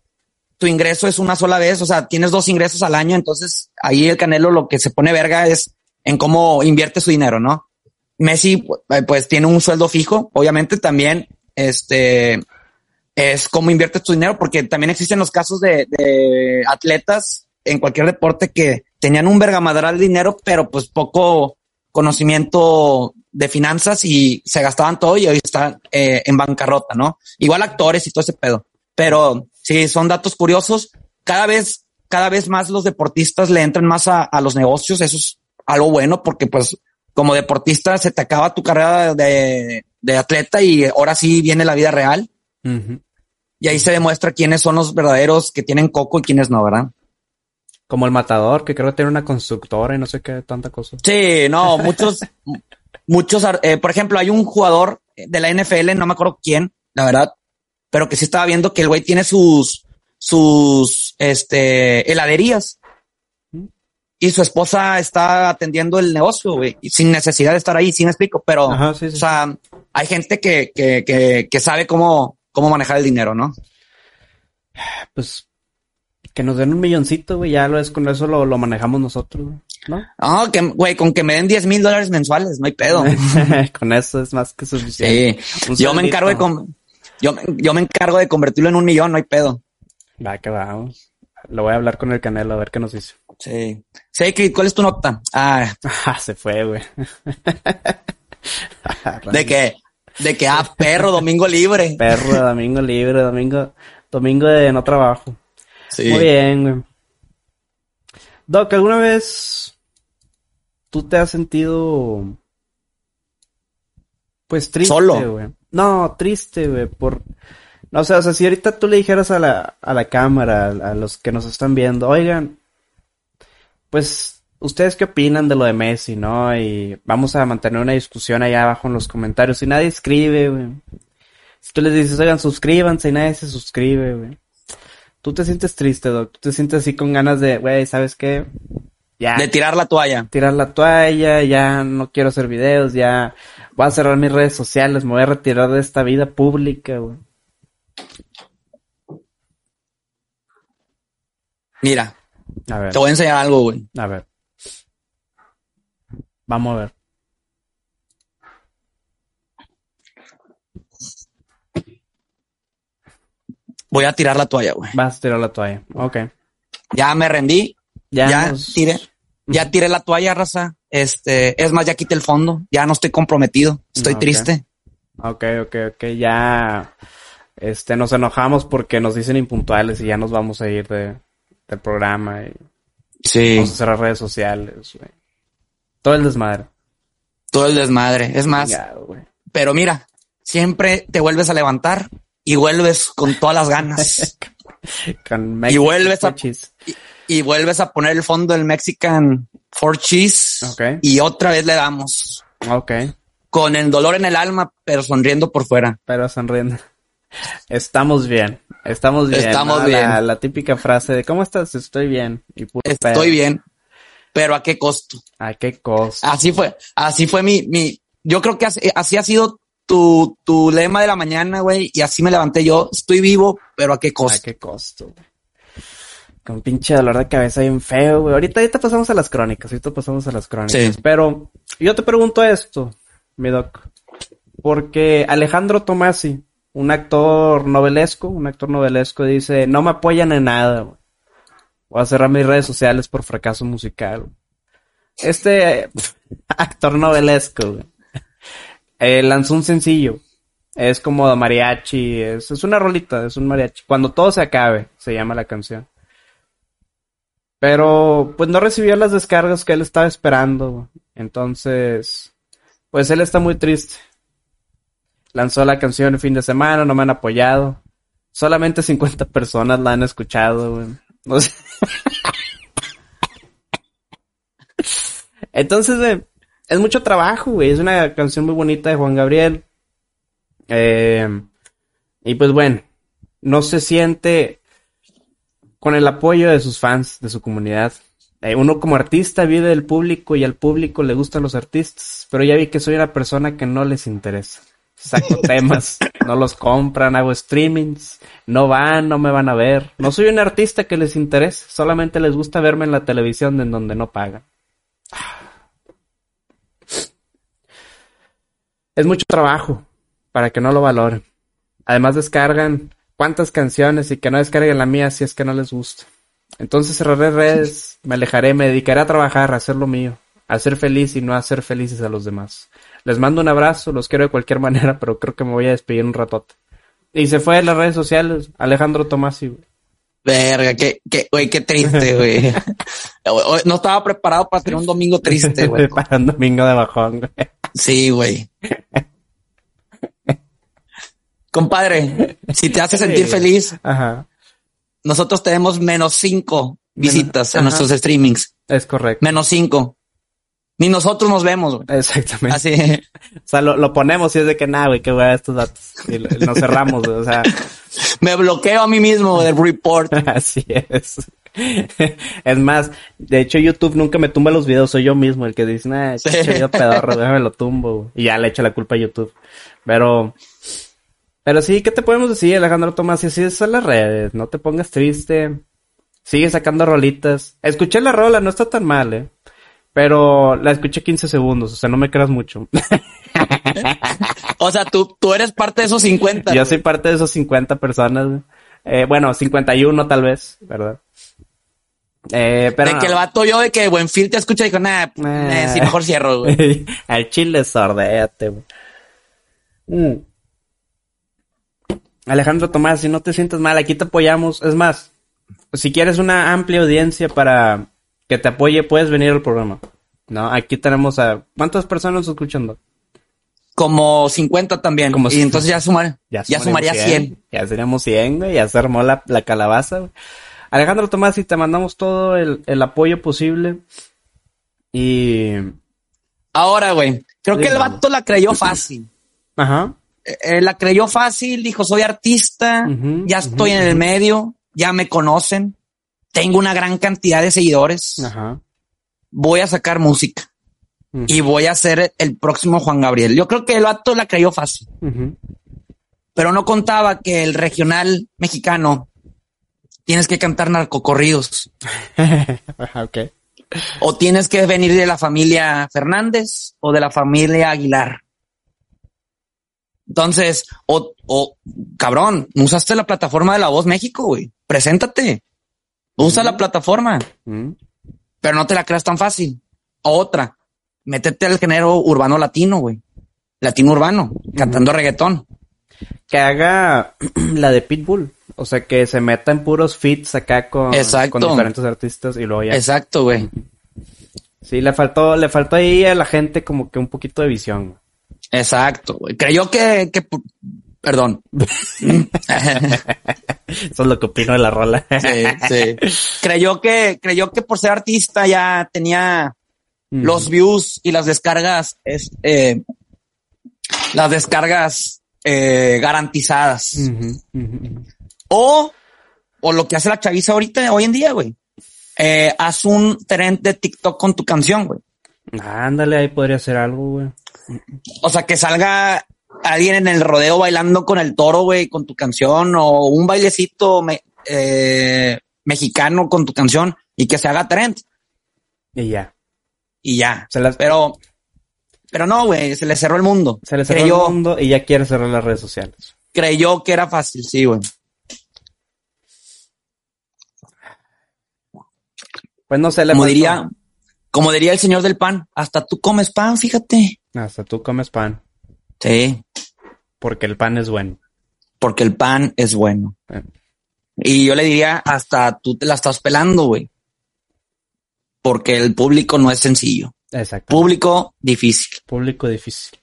tu ingreso es una sola vez, o sea, tienes dos ingresos al año, entonces ahí el Canelo lo que se pone verga es en cómo invierte su dinero, ¿no? Messi, eh, pues tiene un sueldo fijo, obviamente también, este, es cómo invierte tu dinero, porque también existen los casos de, de atletas en cualquier deporte que tenían un vergamadral de dinero, pero pues poco conocimiento de finanzas y se gastaban todo y hoy están eh, en bancarrota, ¿no? Igual actores y todo ese pedo. Pero sí, son datos curiosos. Cada vez, cada vez más los deportistas le entran más a, los negocios. Eso es algo bueno porque pues como deportista se te acaba tu carrera de, de atleta y ahora sí viene la vida real. Y ahí se demuestra quiénes son los verdaderos que tienen coco y quiénes no, ¿verdad?
Como el matador, que creo que tiene una constructora y no sé qué, tanta cosa.
Sí, no, muchos, muchos, eh, por ejemplo, hay un jugador de la NFL, no me acuerdo quién, la verdad, pero que sí estaba viendo que el güey tiene sus, sus, este, heladerías. Y su esposa está atendiendo el negocio, güey, sin necesidad de estar ahí, sin explico, pero, o sea, hay gente que, que, que, que sabe cómo, cómo manejar el dinero, ¿no?
Pues que nos den un milloncito, güey, ya lo es, con eso lo, manejamos nosotros, ¿no?
Ah, que, güey, con que me den 10 mil dólares mensuales, no hay pedo.
con eso es más que suficiente.
Sí, yo me encargo de, yo, yo me encargo de convertirlo en un millón, no hay pedo.
Va, que vamos. Lo voy a hablar con el Canelo a ver qué nos dice.
Sí. Sí, ¿cuál es tu nota?
Ah, ah se fue, güey.
de que, de que, ah, perro, domingo libre.
Perro, domingo libre, domingo, domingo de no trabajo. Muy bien, güey. Doc, ¿alguna vez tú te has sentido pues triste,
Solo.
güey? No, triste, güey, por no sé, o sea, si ahorita tú le dijeras a la, a la cámara, a los que nos están viendo, oigan, pues, ¿ustedes qué opinan de lo de Messi, no? Y vamos a mantener una discusión allá abajo en los comentarios. Y nadie escribe, güey. Si tú les dices, oigan, suscríbanse y nadie se suscribe, güey. Tú te sientes triste, Doc. Tú te sientes así con ganas de, güey, ¿sabes qué?
Ya. De tirar la toalla.
Tirar la toalla, ya no quiero hacer videos, ya voy a cerrar mis redes sociales, me voy a retirar de esta vida pública, güey.
Mira. A ver. Te voy a enseñar algo, güey.
A ver. Vamos a ver.
voy a tirar la toalla, güey.
Vas a tirar la toalla. Ok.
Ya me rendí. Ya, ya tiré. Ya tiré la toalla, raza. Este, es más, ya quité el fondo. Ya no estoy comprometido. Estoy triste.
Ok, ok, ok. Ya, este, nos enojamos porque nos dicen impuntuales y ya nos vamos a ir de, del programa y
sí.
vamos a cerrar redes sociales, güey. Todo el desmadre.
Todo el desmadre. Es más. pero mira, siempre te vuelves a levantar y vuelves con todas las ganas. y vuelves a y, vuelves a poner el fondo del Mexican for cheese y otra vez le damos.
Ok.
Con el dolor en el alma, pero sonriendo por fuera.
Pero sonriendo. Estamos bien. Estamos bien.
Estamos bien.
La, típica frase de ¿cómo estás? Estoy bien. Y
Estoy bien. Pero ¿a qué costo?
¿A qué costo?
Así fue. Así fue mi, mi, yo creo que así ha sido tu, tu lema de la mañana, güey, y así me levanté yo. Estoy vivo, pero ¿a qué costo?
¿A qué costo? Con pinche dolor de cabeza bien feo, güey. Ahorita, ahorita pasamos a las crónicas, ahorita pasamos a las crónicas. Pero yo te pregunto esto, mi doc. Porque Alejandro Tomasi, un actor novelesco, un actor novelesco, dice, no me apoyan en nada, güey. Voy a cerrar mis redes sociales por fracaso musical. Este actor novelesco, güey eh, lanzó un sencillo. Es como mariachi, es, es una rolita, es un mariachi. Cuando todo se acabe, se llama la canción. Pero pues no recibió las descargas que él estaba esperando. Entonces, pues él está muy triste. Lanzó la canción el fin de semana, no me han apoyado. Solamente 50 personas la han escuchado, Entonces, eh, es mucho trabajo, güey. Es una canción muy bonita de Juan Gabriel. Eh, y pues bueno, no se siente con el apoyo de sus fans, de su comunidad. Eh, uno como artista vive del público y al público le gustan los artistas, pero ya vi que soy una persona que no les interesa. Saco temas, no los compran, hago streamings, no van, no me van a ver. No soy un artista que les interese, solamente les gusta verme en la televisión en donde no pagan. Es mucho trabajo para que no lo valoren. Además descargan cuántas canciones y que no descarguen la mía si es que no les gusta. Entonces cerraré redes, me alejaré, me dedicaré a trabajar, a hacer lo mío, a ser feliz y no a hacer felices a los demás. Les mando un abrazo, los quiero de cualquier manera, pero creo que me voy a despedir un ratote. Y se fue de las redes sociales, Alejandro Tomasi.
Verga, qué, qué, güey, qué triste, güey. no estaba preparado para tener un domingo triste, güey.
para un domingo de bajón, güey.
Sí, güey. Compadre, si te hace sentir feliz,
Ajá.
nosotros tenemos menos cinco visitas en nuestros streamings.
Es correcto.
Menos cinco. Ni nosotros nos vemos, güey.
Exactamente.
Así.
O sea, lo, lo ponemos y es de que nada, güey, que voy a estos datos. Y nos cerramos, güey. O sea,
Me bloqueo a mí mismo del report.
así es. Es más, de hecho YouTube nunca me tumba los videos, soy yo mismo el que dice, nah,
Sí.
video pedorro, déjame lo tumbo, güey". Y ya le echo la culpa a YouTube. Pero, pero sí, ¿qué te podemos decir, Alejandro Tomás? Y así son las redes, no te pongas triste. Sigue sacando rolitas. Escuché la rola, no está tan mal, eh. Pero la escuché 15 segundos, o sea, no me creas mucho.
O sea, tú, tú eres parte de esos 50.
Yo soy parte de esos 50 personas. güey. Eh, bueno, 51 tal vez, ¿verdad? Eh, pero
de que el vato yo de que Buenfil te escucha y dijo, nah,
Eh.
eh, sí, mejor cierro, güey.
Al chile sordéate, güey. Mm. Alejandro Tomás, si no te sientes mal, aquí te apoyamos. Es más, si quieres una amplia audiencia para que te apoye, puedes venir al programa. No, aquí tenemos a... ¿Cuántas personas escuchando?
Como 50 también.
Como
y entonces ya sumar, ya,
sumaríamos
sumaría 100.
Ya seríamos 100, güey. Ya se armó la, la calabaza, güey. Alejandro Tomás, y te mandamos todo el, el apoyo posible. Y...
Ahora, güey, creo que el vato la creyó fácil.
Ajá.
Eh, eh, la creyó fácil, dijo, soy artista, ya estoy en el medio, ya me conocen, tengo una gran cantidad de seguidores,
Ajá.
voy a sacar música
Ujú.
y voy a ser el próximo Juan Gabriel. Yo creo que el vato la creyó fácil, pero no contaba que el regional mexicano tienes que cantar narcocorridos
Ajá, ok.
o tienes que venir de la familia Fernández o de la familia Aguilar. Entonces, o, o cabrón, usaste la plataforma de La Voz México, güey. Preséntate. Usa la plataforma, pero no te la creas tan fácil. Otra, métete al género urbano latino, güey. Latino urbano, cantando reggaetón.
Que haga la de Pitbull. O sea, que se meta en puros feats acá con,
Exacto.
con diferentes artistas y luego ya.
Exacto, güey.
Sí, le faltó, le faltó ahí a la gente como que un poquito de visión.
Exacto, güey. Creyó que, que, perdón.
Eso es lo que opino de la rola.
Sí, sí. Creyó que, creyó que por ser artista ya tenía
Mm.
los views y las descargas, es, eh, las descargas eh, garantizadas. O, o lo que hace la chaviza ahorita, hoy en día, güey. Eh, haz un trend de TikTok con tu canción, güey.
Ándale, ahí podría ser algo, güey.
O sea, que salga alguien en el rodeo bailando con el toro, güey, con tu canción, o un bailecito me- eh, mexicano con tu canción y que se haga trend
Y ya.
y ya.
Se las-
Pero, pero no, güey, se le cerró el mundo.
Se le cerró
creyó,
el mundo y ya quiere cerrar las redes sociales.
creyó que era fácil, sí, güey.
Pues no sé, le
Como diría, como diría el señor del pan, hasta tú comes pan, fíjate.
Hasta tú comes pan,
Sí,
porque el pan es bueno.
porque el pan es bueno.
Eh.
Y yo le diría, hasta tú te la estás pelando, güey. Porque el público no es sencillo.
Exacto.
Público difícil.
Público difícil.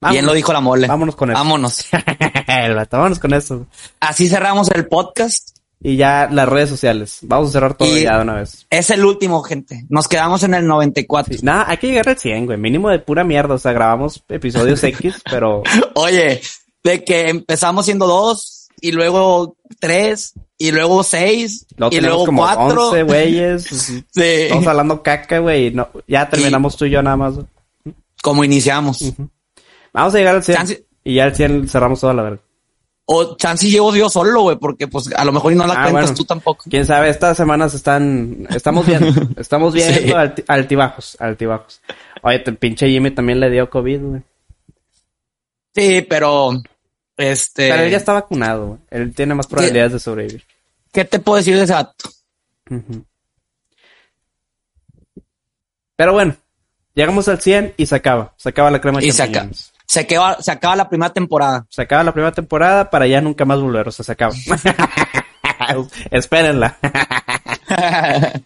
Bien lo dijo la mole.
Vámonos con eso.
Vámonos.
Vámonos con eso.
Así cerramos el podcast.
Y ya las redes sociales. Vamos a cerrar todo
Y-
ya de una vez.
Es el último, gente. Nos quedamos en el 94.
Sí, Nada, hay que llegar al 100, güey. Mínimo de pura mierda. O sea, grabamos episodios X, pero
Oye, de que empezamos siendo dos y luego tres y luego seis, y luego
como
cuatro.
11 güeyes.
Sí,
Estamos hablando caca, güey. No, ya terminamos tú y yo nada más.
como iniciamos.
Vamos a llegar al 100.
Chance-
Y ya al 100 cerramos toda la verga.
O chance llevo yo solo, güey, porque pues a lo mejor y no la
Ah,
cuentas
bueno.
tú tampoco.
Quién sabe, estas semanas están. Estamos viendo. Estamos
Sí.
alti- altibajos. Altibajos. Oye, te pinche Jimmy también le dio COVID, güey.
Sí, pero este,
Pero él ya está vacunado, güey. Él tiene más probabilidades de sobrevivir.
¿qué te puedo decir de ese?
Ujú. Pero bueno, llegamos al 100 y se acaba. Se acaba la crema de
Y se acaba.
champiñones.
Se acaba, se acaba la primera temporada.
Se acaba la primera temporada para ya nunca más volver. O sea, se acaba. Espérenla.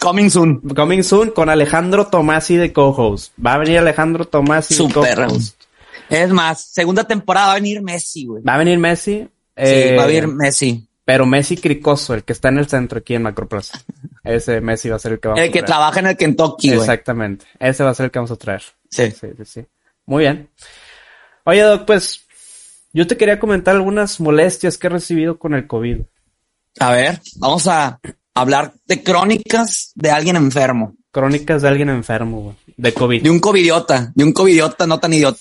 Coming soon.
Coming soon con Alejandro Tomasi de co-host. Va a venir Alejandro Tomasi de co-host.
Es más, segunda temporada va a venir Messi, güey.
Va a venir Messi.
Sí,
eh,
va a venir Messi.
Pero Messi Cricoso, el que está en el centro aquí en Macroplaza. Ese Messi va a ser el que vamos
El
a
que
traer.
trabaja en el Kentucky, güey.
Exactamente. Ese va a ser el que vamos a traer.
Sí.
Sí, sí, sí. Muy bien. Oye, Doc, pues yo te quería comentar algunas molestias que he recibido con el COVID.
A ver, vamos a hablar de crónicas de alguien enfermo.
Crónicas de alguien enfermo, güey. De COVID.
De un covidiota. De un covidiota no tan idiota.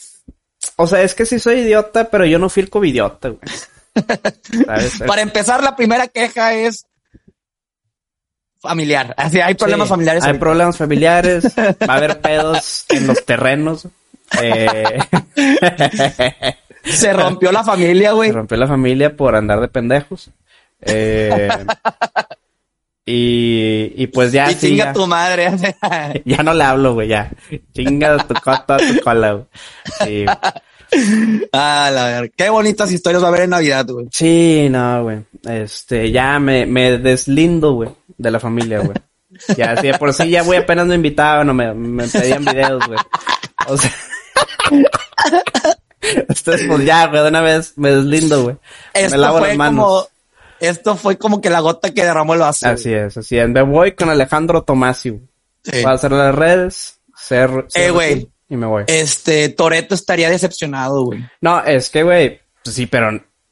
O sea, es que sí soy idiota, pero yo no fui el covidiota, güey. ¿Sabes?
Para empezar, la primera queja es familiar. Así hay problemas
Sí,
familiares.
Hay
ahorita.
problemas familiares. Va a haber pedos en los terrenos. Eh,
Se rompió la familia,
se
güey.
rompió la familia por andar de pendejos. Eh, y, y pues ya,
y
sí,
chinga
ya,
tu madre.
ya no le hablo, güey, ya. Chinga tu cota, tu cola, güey. Sí,
ah, la verdad. Qué bonitas historias va a haber en Navidad, güey.
Sí, no, güey. Este, ya me, me deslindo, güey, de la familia, güey. Ya, sí, por sí ya, güey, apenas me invitaban o me, me pedían videos, güey. O sea. Entonces, pues ya, güey, de una vez me deslindo, güey. Me
Esto
lavo
fue
las manos.
como, esto fue como que la gota que derramó el vaso. güey.
Así es, así es. Me voy con Alejandro Tomasi, güey.
Sí.
Voy a hacer las redes, ser, ser
Eh, güey.
y me voy.
Este, Toreto estaría decepcionado, güey.
No, es que, güey, pues sí, pero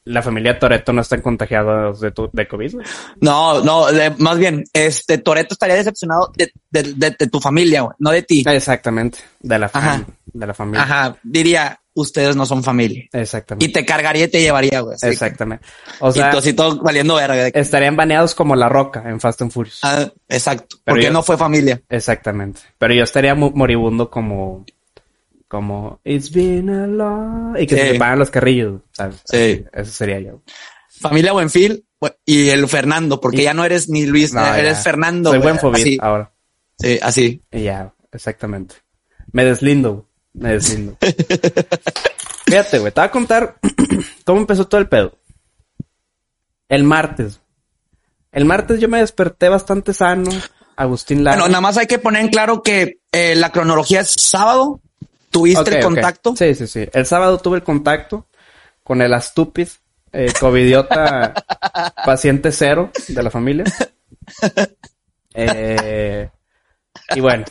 la familia Toreto no están contagiados de, tu, de COVID.
No, no, de- más bien, este, Toreto estaría decepcionado de, de, de- de tu familia, no de ti.
Exactamente. De la,
Ajá.
de la familia.
Ajá, diría, ustedes no son familia.
Exactamente.
Y te cargaría y te llevaría, güey.
Exactamente. O
y
sea,
así todo valiendo verga.
estarían baneados como la roca en Fast and Furious.
Ah, exacto.
Pero
porque
yo-
no fue familia.
Exactamente. Pero yo estaría moribundo como, como, it's been a long... Y que
Sí.
se me pagan los carrillos, ¿sabes?
Sí.
Eso sería yo.
Familia Buenfil bu- y el Fernando, porque
Y-
ya no eres ni Luis,
No,
eres
ya.
Fernando.
Soy
güey.
buen COVID
Así,
ahora.
sí, así.
Y ya, exactamente. Me deslindo, me deslindo. Fíjate, güey, te voy a contar cómo empezó todo el pedo. El martes. El martes yo me desperté bastante sano. Agustín Lara.
Bueno, nada más hay que poner en claro que eh, la cronología es sábado. Tuviste el contacto.
Sí, sí, sí. El sábado tuve el contacto con el astúpid, eh, covidiota paciente cero de la familia. Eh, y bueno,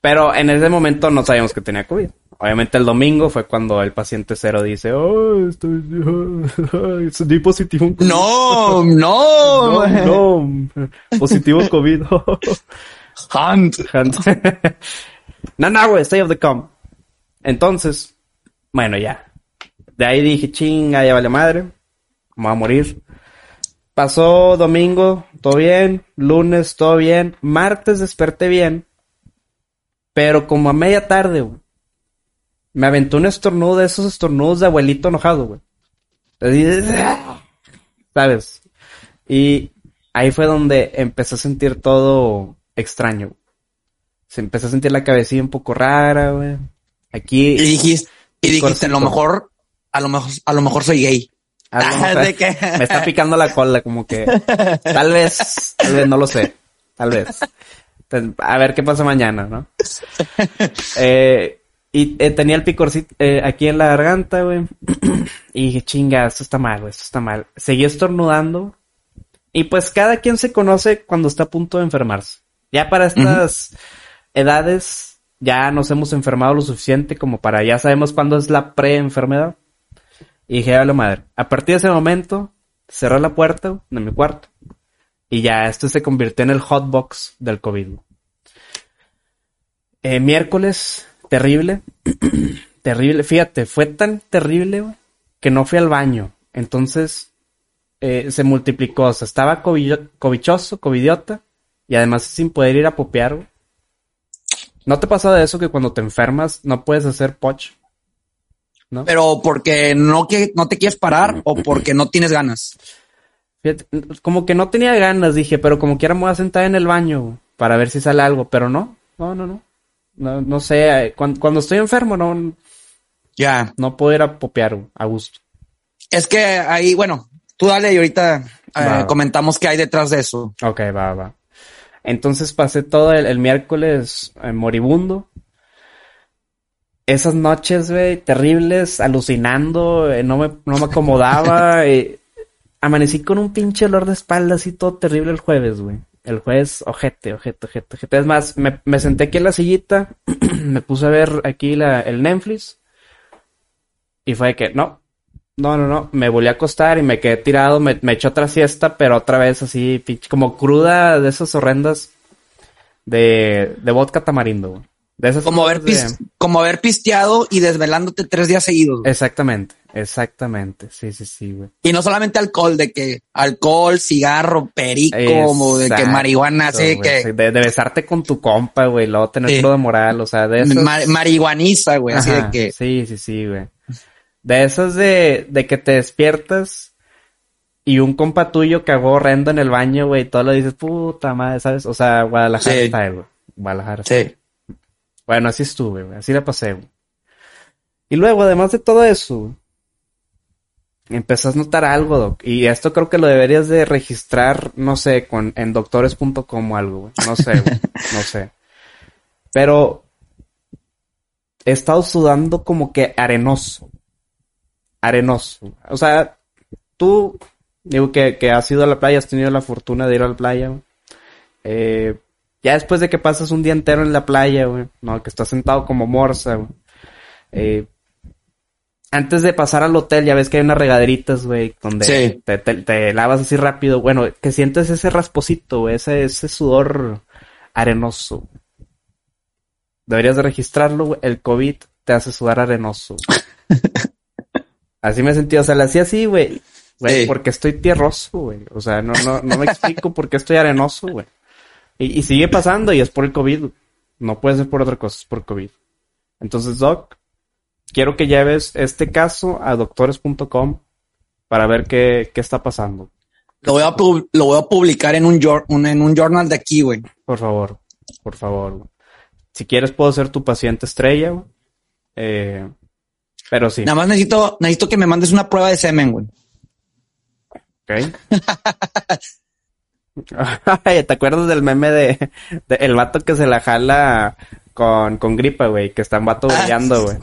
pero en ese momento no sabíamos que tenía COVID. Obviamente el domingo fue cuando el paciente cero dice, oh, estoy, di positivo. COVID".
No, no.
no, no, positivo COVID.
Hunt.
Hunt. No, no, güey, stay of the calm. Entonces, bueno, ya. De ahí dije, chinga, ya vale madre. Me voy a morir. Pasó domingo, todo bien. Lunes, todo bien. Martes desperté bien. Pero como a media tarde, güey. Me aventó un estornudo de esos estornudos de abuelito enojado, güey. ¿Sabes? Y ahí fue donde empecé a sentir todo extraño. Se empezó a sentir la cabecilla un poco rara, güey. Aquí.
Y dijiste, y dijiste, a lo mejor, a lo mejor, a lo mejor soy gay. Ah, ¿de qué?
me está picando la cola, como que. Tal vez, tal vez, no lo sé. Tal vez. Pues, A ver qué pasa mañana, ¿no? Eh, y eh, tenía el picorcito eh, aquí en la garganta, güey. y dije, chinga, esto está mal, güey, esto está mal. Seguí estornudando. Y pues cada quien se conoce cuando está a punto de enfermarse. Ya para estas edades, ya nos hemos enfermado lo suficiente como para ya sabemos cuándo es la pre-enfermedad. Y dije, a la madre. A partir de ese momento, cerré la puerta de mi cuarto. Y ya esto se convirtió en el hotbox del COVID. Eh, miércoles, terrible. terrible. Fíjate, fue tan terrible que no fui al baño. Entonces eh, se multiplicó. O sea, estaba covichoso, covidiota. Y además sin poder ir a popear. ¿No te pasa de eso que cuando te enfermas no puedes hacer poch? ¿No?
Pero porque no, que, no te quieres parar o porque no tienes ganas.
Fíjate, como que no tenía ganas, dije, pero como quiera me voy a sentar en el baño para ver si sale algo, pero no, no, no, no. No, no sé, cuando, cuando estoy enfermo no,
Ya.
no puedo ir a popear a gusto.
Es que ahí, bueno, tú dale y ahorita eh, comentamos qué hay detrás de eso.
Ok, va, va. Entonces pasé todo el, el miércoles eh, moribundo. Esas noches, güey, terribles, alucinando, eh, no me, no me acomodaba. eh, amanecí con un pinche olor de espalda así todo terrible el jueves, güey. El jueves, ojete, ojete, ojete, ojete. Es más, me, me senté aquí en la sillita, me puse a ver aquí la, el Netflix. Y fue de que, no, no, no, no, me volví a acostar y me quedé tirado, me, me eché otra siesta, pero otra vez así, pinche, como cruda de esas horrendas de, de vodka tamarindo, güey. De esas
Como haber,
de-
como haber pisteado y desvelándote tres días seguidos. güey.
Exactamente, exactamente, sí, sí, sí, güey.
Y no solamente alcohol, de que alcohol, cigarro, perico, como de que marihuana, así
güey,
que
De, de besarte con tu compa, güey, luego tener
Sí.
cruda moral, o sea, de esas...
ma- marihuaniza, güey, así de que
Sí, sí, sí, güey. De esas de, de que te despiertas y un compa tuyo cagó horrendo en el baño, güey, y todo lo dices, puta madre, ¿sabes? O sea, Guadalajara
Sí.
style, güey. Guadalajara
sí.
Bueno, así estuve, güey. Así la pasé, güey. Y luego, además de todo eso, empezás a notar algo, doc. Y esto creo que lo deberías de registrar, no sé, con, en doctores.com o algo, güey. No sé, güey. No sé. Pero he estado sudando como que arenoso. Arenoso. O sea, tú, digo que, que has ido a la playa, has tenido la fortuna de ir a la playa. Eh, ya después de que pasas un día entero en la playa, güey, no, que estás sentado como morsa, güey. Eh, antes de pasar al hotel, ya ves que hay unas regaderitas, güey, donde
Sí.
te, te- te lavas así rápido. Bueno, que sientes ese rasposito, güey, ese, ese sudor arenoso. Deberías de registrarlo, güey. El COVID te hace sudar arenoso. así me sentí, o sea, le hacía así, güey. Güey,
Sí.
porque estoy tierroso, güey. O sea, no, no, no me explico por qué estoy arenoso, güey. Y, y sigue pasando y es por el COVID. No puede ser por otra cosa, es por COVID. Entonces, Doc, quiero que lleves este caso a doctores.com para ver qué, qué está pasando.
Lo voy a, lo voy a publicar en un, un- en un journal de aquí, güey.
Por favor, por favor. güey. Si quieres, puedo ser tu paciente estrella, güey. Eh, pero sí,
Nada más necesito, necesito que me mandes una prueba de semen, güey.
ok. Ay, ¿Te acuerdas del meme de, de el vato que se la jala con, con gripa, güey? Que está un vato
Ah,
brillando, güey.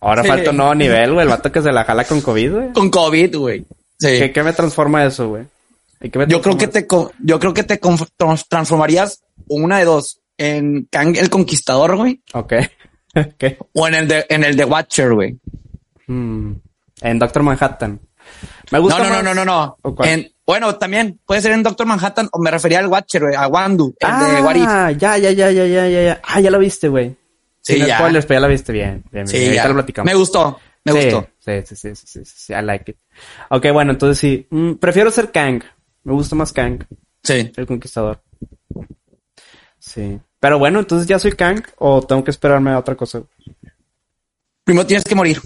Ahora
sí.
falta un nuevo nivel, güey. El vato que se la jala con COVID, güey.
Con COVID, güey. Sí.
¿Qué, qué me transforma eso, güey? ¿Y qué me
Yo creo que te, yo creo que te transformarías una de dos en Kang el Conquistador, güey,
Ok. Ok.
o en el de, en el de Watcher, güey.
Hmm. En Doctor Manhattan. Me
No,
gusta
no, no,
más-
no, no, no.
¿O cuál?
En- bueno, también puede ser en Doctor Manhattan o me refería al Watcher, güey, a Wandu, el de.
Ah, ya, ya, ya, ya, ya, ya, ya. Ah, ya la viste, güey.
Sí,
Sin
ya.
spoilers, pero ya la viste bien. bien, bien.
Sí,
Ahorita
ya.
lo platicamos.
Me gustó, me
Sí,
gustó.
Sí, sí, sí, sí, sí, sí, sí, I like it. Ok, bueno, entonces sí. Mm, prefiero ser Kang. Me gusta más Kang,
Sí.
el conquistador. Sí. Pero bueno, entonces ya soy Kang o tengo que esperarme a otra cosa.
Primero tienes que morir.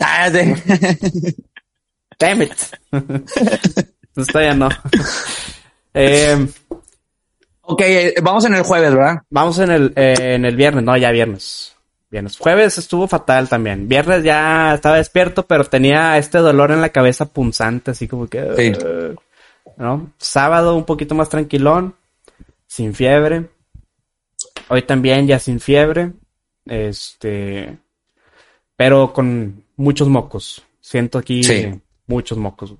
Ah.
Damn it. Entonces todavía no. Eh,
ok, eh, vamos en el jueves, ¿verdad?
vamos en el, eh, en el viernes. No, ya viernes. Viernes. Jueves estuvo fatal también. Viernes ya estaba despierto, pero tenía este dolor en la cabeza punzante, así como que...
Sí.
uh, ¿no? Sábado un poquito más tranquilón, sin fiebre. Hoy también ya sin fiebre. Este... Pero con muchos mocos. Siento aquí
Sí.
muchos mocos.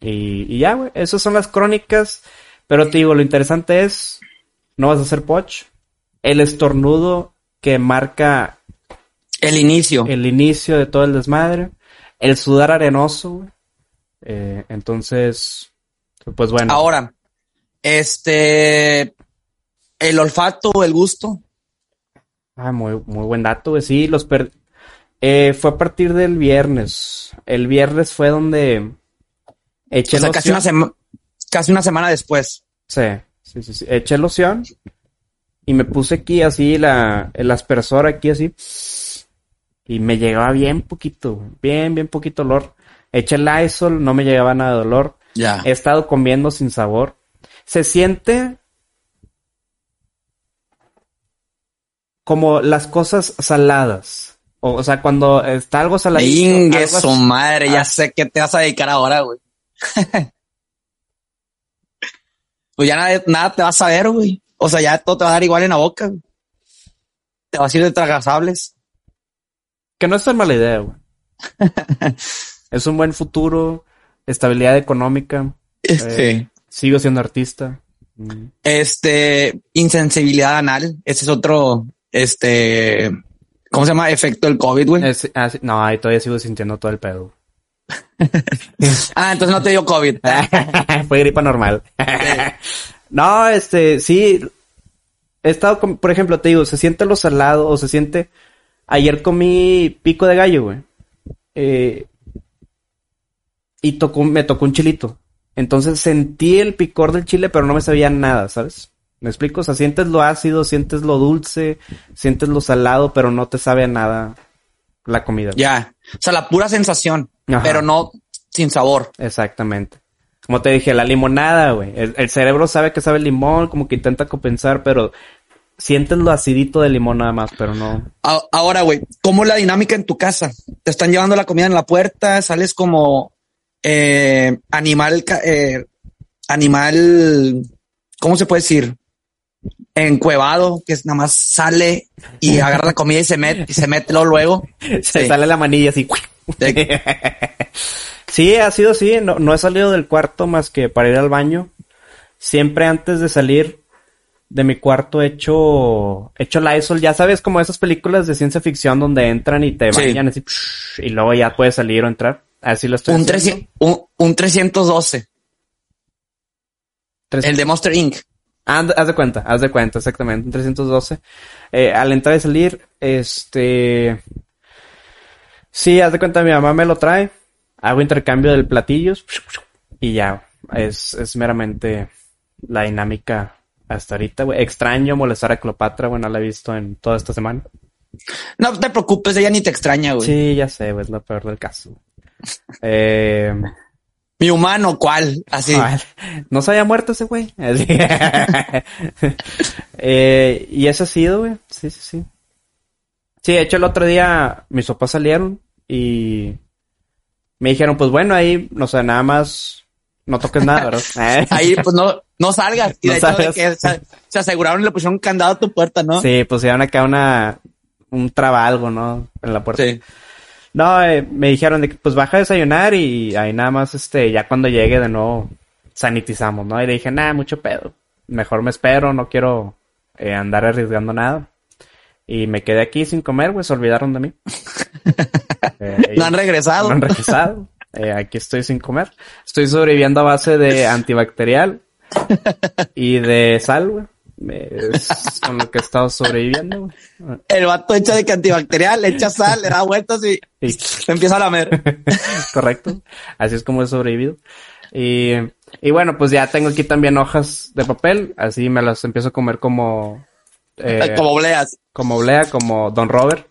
Y, y ya, güey. Esas son las crónicas. Pero te digo, lo interesante es... No vas a hacer poch. El estornudo que marca
El inicio.
el inicio de todo el desmadre. El sudar arenoso, güey. Eh, entonces, pues bueno.
Ahora, este, el olfato, el gusto.
Ah, muy, muy buen dato, güey. Sí, los per... Eh, fue a partir del viernes. El viernes fue donde
eché o sea, casi una, casi una semana después.
Sí, sí, sí, sí. Eché loción y me puse aquí así la, el aspersor aquí así. Y me llegaba bien poquito, bien, bien poquito olor. Eché el Lysol, no me llegaba nada de dolor.
Ya.
He estado comiendo sin sabor. Se siente como las cosas saladas. O, sea, cuando está algo saladito.
Ingue su madre, ya ah. sé que te vas a dedicar ahora, güey. pues ya nada, nada te vas a ver, güey. O sea, ya todo te va a dar igual en la boca. Te vas a ir de tragasables.
Que no es tan mala idea, güey. es un buen futuro, estabilidad económica.
Este.
Eh, sigo siendo artista.
Mm. Este, insensibilidad anal. Ese es otro, este, ¿cómo se llama? Efecto del COVID, güey.
Ah, no, ahí todavía sigo sintiendo todo el pedo.
ah, entonces no te dio COVID.
Fue gripa normal. no, este, sí. He estado, con, por ejemplo, te digo, se siente lo salado o se siente. Ayer comí pico de gallo, güey. Eh, y tocó, me tocó un chilito. Entonces sentí el picor del chile, pero no me sabía nada, ¿sabes? ¿Me explico? O sea, sientes lo ácido, sientes lo dulce, sientes lo salado, pero no te sabe a nada la comida.
Ya. O sea, la pura sensación, pero no sin sabor.
Exactamente. Como te dije, la limonada, güey. El, cerebro sabe que sabe limón, como que intenta compensar, pero sientes lo acidito de limón nada más, pero no.
Ahora, güey, ¿cómo es la dinámica en tu casa? ¿Te están llevando la comida en la puerta? ¿Sales como eh, animal, eh, animal, ¿cómo se puede decir? Encuevado, que nada más sale y agarra la comida y se mete, y se mete luego.
Se sale la manilla así. sí, ha sido así. No, no he salido del cuarto más que para ir al baño. Siempre antes de salir de mi cuarto he hecho, he hecho Lysol. Ya sabes, como esas películas de ciencia ficción donde entran y te bañan así, y luego ya puedes salir o entrar. Así lo estoy
un, un, un 312. El de Monster Inc.
Haz, de cuenta, haz de cuenta, exactamente, un 312. Eh, al entrar y salir, este... Sí, haz de cuenta, mi mamá me lo trae, hago intercambio del platillos y ya, es, es meramente la dinámica hasta ahorita, güey. Extraño molestar a Cleopatra, bueno, la he visto en toda esta semana.
No te preocupes, ella ni te extraña, güey.
Sí, ya sé, güey, es lo peor del caso. eh,
mi humano, ¿cuál? Así.
no se haya muerto ese güey. eh, y eso ha sido, güey. Sí, sí, sí. Sí, de hecho el otro día mis papás salieron y me dijeron, pues bueno, ahí, no sé, nada más no toques nada, ¿verdad?
ahí, pues no, no salgas. Y de hecho, que se, aseguraron y le pusieron un candado a tu puerta, ¿no?
Sí, pusieron acá una, un algo, ¿no? En la puerta. Sí. No, eh, me dijeron de que pues baja a desayunar y ahí nada más, este, ya cuando llegue de nuevo sanitizamos, ¿no? Y le dije, nada, mucho pedo. Mejor me espero, no quiero eh, andar arriesgando nada. Y me quedé aquí sin comer, pues se olvidaron de mí.
Eh, no han regresado.
No han regresado. aquí estoy sin comer. Estoy sobreviviendo a base de antibacterial y de sal, güey. Es con lo que he estado sobreviviendo.
El vato echa de que antibacterial, le echa sal, le da vueltas y, se empieza a lamer.
Correcto. Así es como he sobrevivido. Y, y bueno, pues ya tengo aquí también hojas de papel, así me las empiezo a comer como...
Eh, como obleas.
Como oblea, como Don Robert,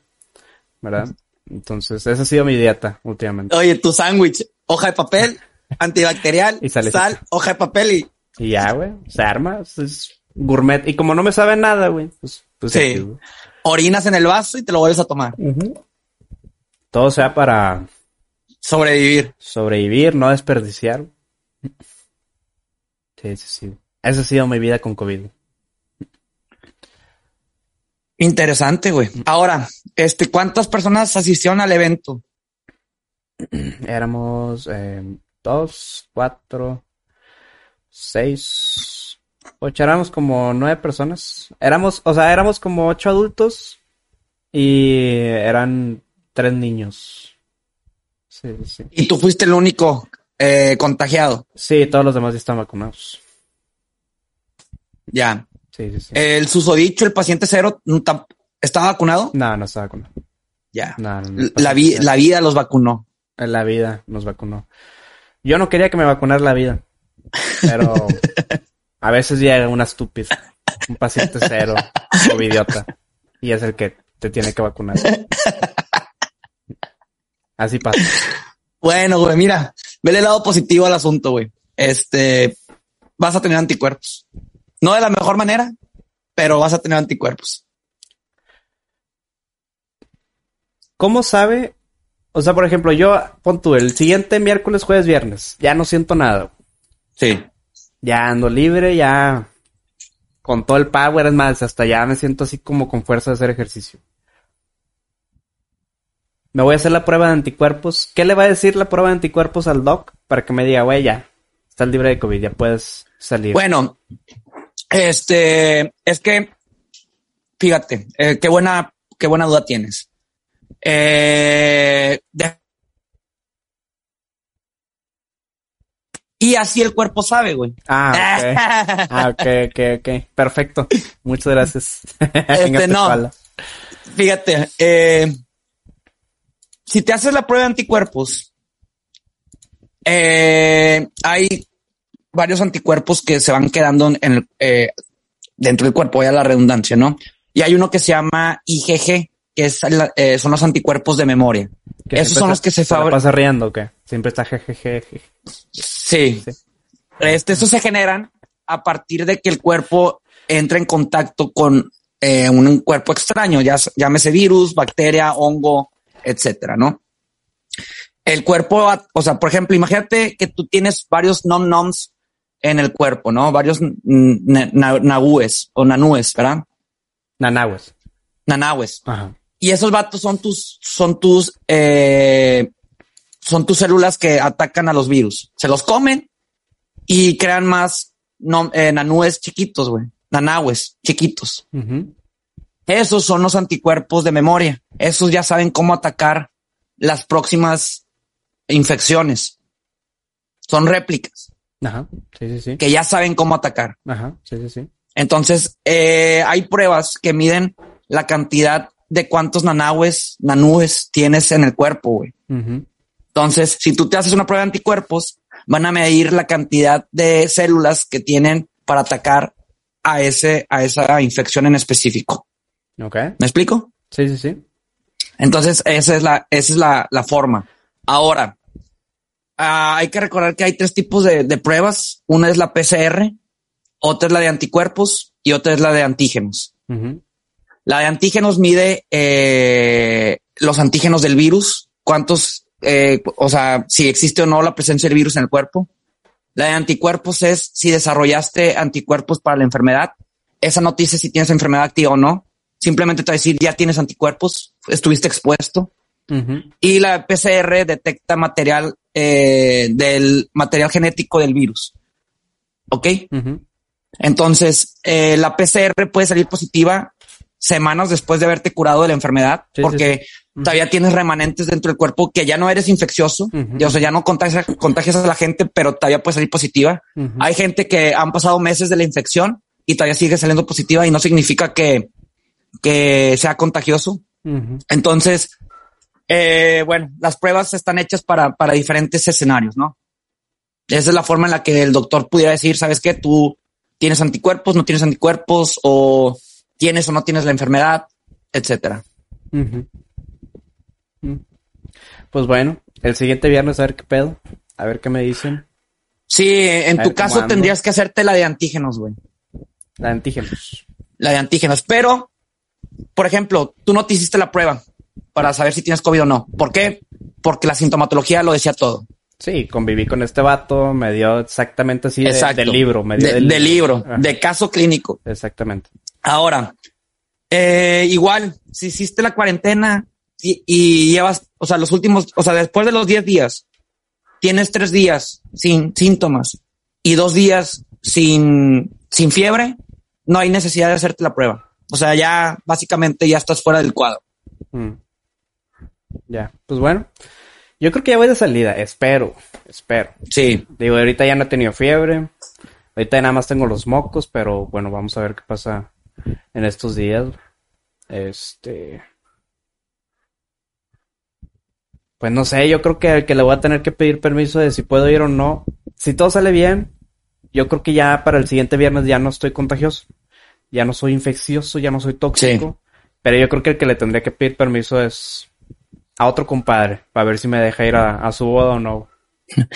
¿verdad? Entonces, esa ha sido mi dieta últimamente.
Oye, tu sándwich, hoja de papel, antibacterial, sal, hoja de papel y...
Y ya, güey, se arma. Es gourmet. Y como no me sabe nada, güey, pues, pues
sí. Orinas en el vaso y te lo vuelves a tomar.
Todo sea para
sobrevivir.
Sobrevivir, no desperdiciar. Sí, sí, sí. Esa ha sido mi vida con COVID.
Interesante, güey. Ahora, este, ¿cuántas personas asistieron al evento?
Éramos eh, dos, cuatro, seis, Ocho, éramos como nueve personas. Éramos, o sea, éramos como ocho adultos y eran tres niños. Sí, sí.
¿Y tú fuiste el único eh, contagiado.
Sí, todos los demás ya están vacunados.
Ya.
Sí, sí, sí.
El susodicho, el paciente cero, ¿no tam- ¿está vacunado?
no, no está vacunado.
Ya.
No, no, no.
La, vi- la vida los vacunó.
La vida nos vacunó. Yo no quería que me vacunara la vida, pero a veces llega una estúpida, un paciente cero o idiota, y es el que te tiene que vacunar. Así pasa.
Bueno, güey, mira, vele el lado positivo al asunto, güey. Este, vas a tener anticuerpos. No de la mejor manera, pero vas a tener anticuerpos.
¿Cómo sabe? O sea, por ejemplo, yo, pon tú, el siguiente miércoles, jueves, viernes, ya no siento nada.
Sí.
Ya ando libre, ya con todo el power, es más, hasta ya me siento así como con fuerza de hacer ejercicio. Me voy a hacer la prueba de anticuerpos. ¿Qué le va a decir la prueba de anticuerpos al doc para que me diga, güey, ya, estás libre de COVID, ya puedes salir?
Bueno, este, es que, fíjate, eh, qué buena, qué buena duda tienes. Eh, y así el cuerpo sabe, güey.
Ah, ok. Ah, ok, ok, ok. Perfecto. Muchas gracias.
Este, no.
pala.
Fíjate, eh, si te haces la prueba de anticuerpos, eh, hay varios anticuerpos que se van quedando en el, eh, dentro del cuerpo, ya la redundancia, ¿no? Y hay uno que se llama IgG, que es la- eh, son los anticuerpos de memoria. Esos son los que se
la
fabrican.
pasa riendo, ¿o qué? Siempre está jejeje.
Sí.
Sí.
Este, estos se generan a partir de que el cuerpo entra en contacto con eh, un cuerpo extraño, ya llámese virus, bacteria, hongo, etcétera, ¿no? El cuerpo, o sea, por ejemplo, imagínate que tú tienes varios nom noms en el cuerpo, ¿no? Varios na- na- nahúes o nanúes, ¿verdad?
Nanahues.
Nanahues.
Ajá.
Y esos vatos son tus, son tus, eh, son tus células que atacan a los virus. Se los comen y crean más no, eh, nanúes chiquitos, güey. Nanahues chiquitos. Esos son los anticuerpos de memoria. Esos ya saben cómo atacar las próximas infecciones. Son réplicas
Ajá. Sí, sí, sí.
que ya saben cómo atacar.
Ajá. Sí, sí, sí.
Entonces, eh, hay pruebas que miden la cantidad de cuántos nanahues, nanúes tienes en el cuerpo, güey. Entonces, si tú te haces una prueba de anticuerpos, van a medir la cantidad de células que tienen para atacar a ese, a esa infección en específico.
Ok.
¿Me explico?
Sí, sí, sí.
Entonces, esa es la, esa es la, la forma. Ahora, ah, hay que recordar que hay tres tipos de, de pruebas. Una es la PCR, otra es la de anticuerpos y otra es la de antígenos. La de antígenos mide eh, los antígenos del virus, cuántos, eh, o sea, si existe o no la presencia del virus en el cuerpo. La de anticuerpos es si desarrollaste anticuerpos para la enfermedad. Esa no te dice si tienes enfermedad activa o no. Simplemente te va a decir ya tienes anticuerpos, estuviste expuesto. Y la PCR detecta material eh, del material genético del virus. ¿Ok? Entonces, eh, la PCR puede salir positiva semanas después de haberte curado de la enfermedad,
Sí, sí,
porque todavía tienes remanentes dentro del cuerpo que ya no eres infeccioso,
Ujú.
ya, o sea, ya no contagias, contagias a la gente, pero todavía puede salir positiva. Hay gente que han pasado meses de la infección y todavía sigue saliendo positiva y no significa que, que sea contagioso. Entonces, eh, bueno, las pruebas están hechas para, para diferentes escenarios, ¿no? Esa es la forma en la que el doctor pudiera decir, ¿sabes qué? Tú tienes anticuerpos, no tienes anticuerpos, o tienes o no tienes la enfermedad, etcétera.
Mm. Pues bueno, el siguiente viernes a ver qué pedo. A ver qué me dicen.
Sí, en
A
tu caso
ando.
tendrías que hacerte la de antígenos, güey.
La de antígenos.
La de antígenos. Pero, por ejemplo, tú no te hiciste la prueba para saber si tienes COVID o no. ¿Por qué? Porque la sintomatología lo decía todo.
Sí, conviví con este vato, me dio exactamente así de, del libro. Me dio
De,
del
de libro,
Ajá.
de caso clínico.
Exactamente.
Ahora, eh, igual, si hiciste la cuarentena y, y llevas, o sea, los últimos, o sea, después de los 10 días, tienes tres días sin síntomas y dos días sin, sin fiebre, no hay necesidad de hacerte la prueba. O sea, ya básicamente ya estás fuera del cuadro.
Mm. Ya, pues bueno. Yo creo que ya voy de salida, espero, espero.
Sí.
Digo, ahorita ya no he tenido fiebre. Ahorita nada más tengo los mocos, pero bueno, vamos a ver qué pasa en estos días. Este. Pues no sé, yo creo que, que le voy a tener que pedir permiso de si puedo ir o no. Si todo sale bien, yo creo que ya para el siguiente viernes ya no estoy contagioso. Ya no soy infeccioso, ya no soy tóxico. Pero yo creo que el que le tendría que pedir permiso es a otro compadre, para ver si me deja ir a, a su boda o no.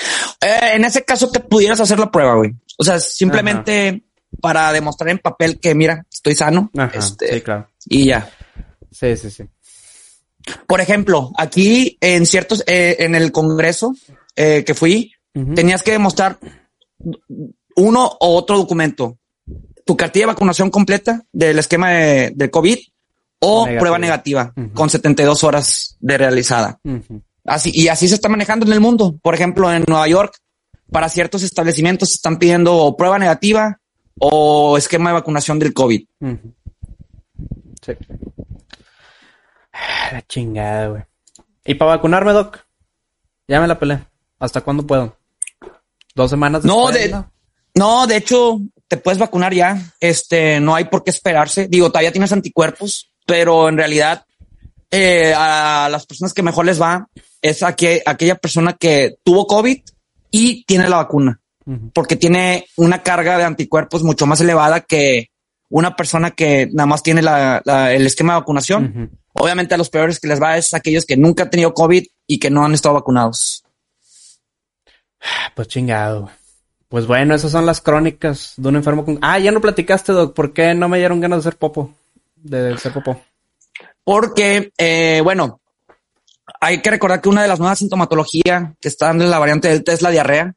Eh, en ese caso te pudieras hacer la prueba, güey. O sea, simplemente para demostrar en papel que, mira, estoy sano.
Ajá,
este,
sí, claro.
Y ya.
Sí, sí, sí.
Por ejemplo, aquí en ciertos, eh, en el congreso eh, que fui, tenías que demostrar uno o otro documento. Tu cartilla de vacunación completa del esquema de, de COVID o
Negativa.
prueba negativa
Ujú.
con 72 horas de realizada. Así, y así se está manejando en el mundo. Por ejemplo, en Nueva York, para ciertos establecimientos están pidiendo o prueba negativa o esquema de vacunación del COVID.
Sí. Ah, La chingada, güey. ¿Y para vacunarme, Doc? Ya me la pelé. ¿Hasta cuándo puedo? ¿Dos semanas
No, de- No, de hecho, te puedes vacunar ya. Este, no hay por qué esperarse. Digo, todavía tienes anticuerpos, pero en realidad, eh, a las personas que mejor les va es a que- aquella persona que tuvo COVID y tiene la vacuna, porque tiene una carga de anticuerpos mucho más elevada que una persona que nada más tiene la- la- el esquema de vacunación. Obviamente a los peores que les va es aquellos que nunca han tenido COVID y que no han estado vacunados.
Pues chingado. Pues bueno, esas son las crónicas de un enfermo con... Ah, ya no platicaste, Doc. ¿Por qué no me dieron ganas de hacer popo? De ser popo.
Porque, eh, bueno, hay que recordar que una de las nuevas sintomatologías que está dando la variante Delta es la diarrea,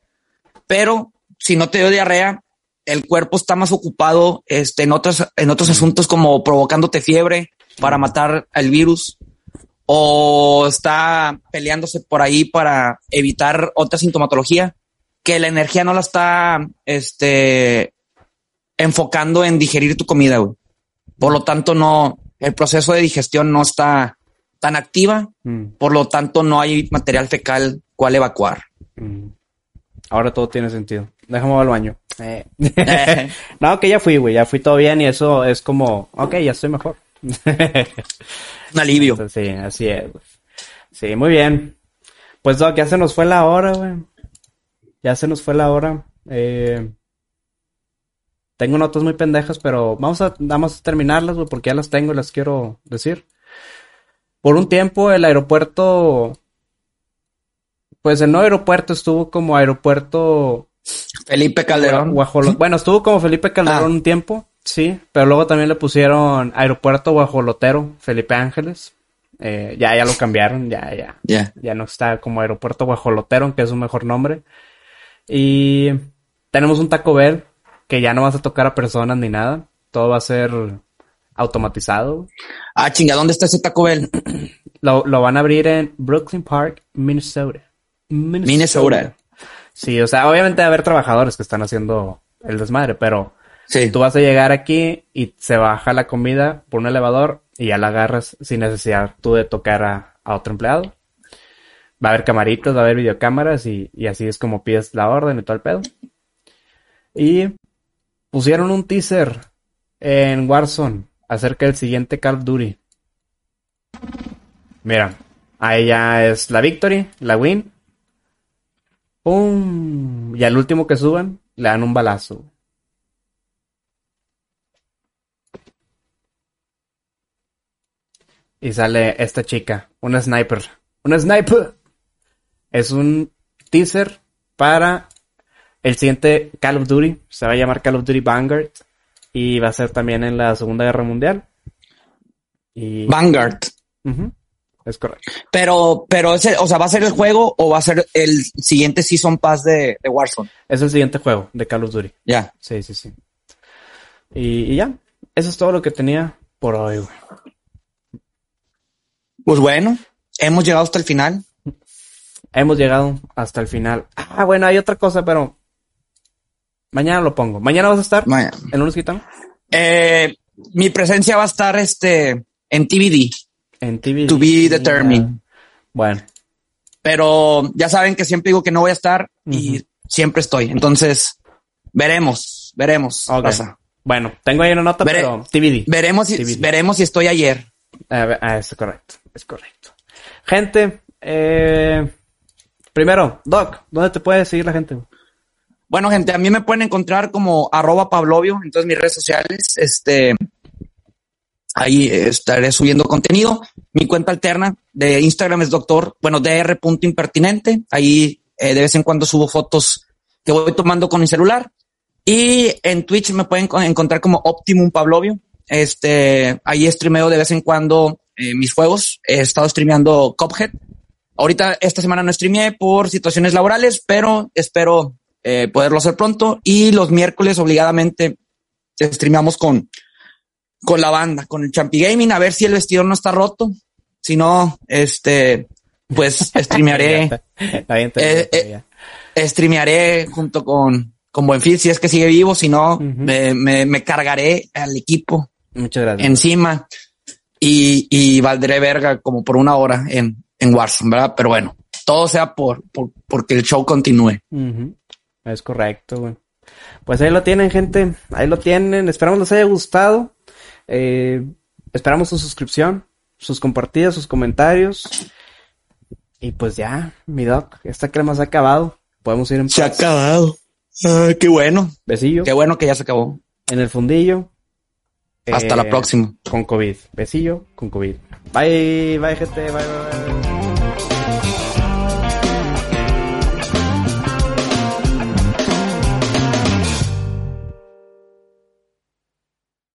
pero si no te dio diarrea, el cuerpo está más ocupado este, en, otros, en otros asuntos como provocándote fiebre para matar al virus o está peleándose por ahí para evitar otra sintomatología que la energía no la está este, enfocando en digerir tu comida. güey. Por lo tanto, no, el proceso de digestión no está tan activa,
Mm,
por lo tanto, no hay material fecal cual evacuar.
mm. Ahora todo tiene sentido. Déjame ir al baño. Eh. no, que ya fui, güey. Ya fui todo bien y eso es como... Ok, ya estoy mejor.
Un alivio.
Sí, así es. güey. Sí, muy bien. Pues Doc, ya se nos fue la hora, güey. Ya se nos fue la hora. Eh, tengo notas muy pendejas, pero vamos a, vamos a terminarlas, güey, porque ya las tengo y las quiero decir. Por un tiempo el aeropuerto, pues el no aeropuerto estuvo como aeropuerto
Felipe Calderón.
Guajolo- Bueno, estuvo como Felipe Calderón
Ah.
un tiempo, sí, pero luego también le pusieron Aeropuerto Guajolotero, Felipe Ángeles. Eh, ya, ya lo cambiaron, ya, ya.
Ya.
Ya no está como Aeropuerto Guajolotero, aunque es un mejor nombre. Y tenemos un Taco Bell que ya no vas a tocar a personas ni nada. Todo va a ser automatizado.
Ah, chinga, ¿dónde está ese Taco Bell?
Lo, lo van a abrir en Brooklyn Park, Minnesota.
Minnesota.
Sí, o sea, obviamente va a haber trabajadores que están haciendo el desmadre, pero
Sí.
tú vas a llegar aquí y se baja la comida por un elevador y ya la agarras sin necesidad tú de tocar a, a otro empleado. Va a haber camaritas, va a haber videocámaras y, y así es como pides la orden y todo el pedo. Y pusieron un teaser en Warzone acerca del siguiente Call of Duty. Mira, ahí ya es la victory, la win. ¡Pum! Y al último que suban, le dan un balazo. Y sale esta chica, una sniper. ¡Una sniper! Es un teaser para el siguiente Call of Duty. Se va a llamar Call of Duty Vanguard. Y va a ser también en la Segunda Guerra Mundial. Y...
Vanguard.
Es correcto.
Pero, pero ese, o sea, ¿va a ser el juego o va a ser el siguiente Season Pass de, de Warzone?
Es el siguiente juego de Call of Duty.
Ya.
Sí, sí, sí. Y, y ya. Eso es todo lo que tenía por hoy, güey.
Pues bueno, hemos llegado hasta el final.
Hemos llegado hasta el final. Ah, bueno, hay otra cosa, pero mañana lo pongo. ¿Mañana vas a estar en un gitano?
Eh, mi presencia va a estar este en TBD.
En TV.
To be determined.
Bueno.
pero ya saben que siempre digo que no voy a estar y siempre estoy. Entonces, veremos, veremos.
Ok.
raza.
Bueno, tengo ahí una nota,
Vere-
pero TBD.
Veremos si,
TBD.
veremos si estoy ayer.
Ah, es correcto, es correcto. Gente, eh, primero, Doc, ¿dónde te puede seguir la gente?
Bueno, gente, a mí me pueden encontrar como arroba Pavlovio en todas mis redes sociales. Este, ahí estaré subiendo contenido. Mi cuenta alterna de Instagram es doctor, bueno, dr.impertinente. Ahí eh, de vez en cuando subo fotos que voy tomando con mi celular. Y en Twitch me pueden co- encontrar como Optimum Pavlovio. Este, ahí streameo de vez en cuando eh, mis juegos. He estado streameando Cuphead. Ahorita esta semana no streameé por situaciones laborales, pero espero eh, poderlo hacer pronto. Y los miércoles obligadamente streameamos con, con la banda, con el Champi Gaming, a ver si el vestidor no está roto. Si no, este, pues streamearé, Eh, eh, streamearé junto con, con Buenfil, si es que sigue vivo, si no, me, me, me cargaré al equipo
Muchas gracias.
encima y, y valdré verga como por una hora en, en Warzone, ¿verdad? Pero bueno, todo sea por, por porque el show continúe.
Es correcto, güey. Pues ahí lo tienen, gente. Ahí lo tienen. Esperamos les haya gustado. Eh, esperamos su suscripción, sus compartidas, sus comentarios. Y pues ya, mi doc, esta crema se ha acabado. Podemos ir en
Se ha acabado. Ah, qué bueno.
Besillo
Qué bueno que ya se acabó.
en el fundillo.
Hasta
Eh,
la próxima.
Con COVID. Besillo con COVID. Bye, bye, gente. Bye, bye, bye.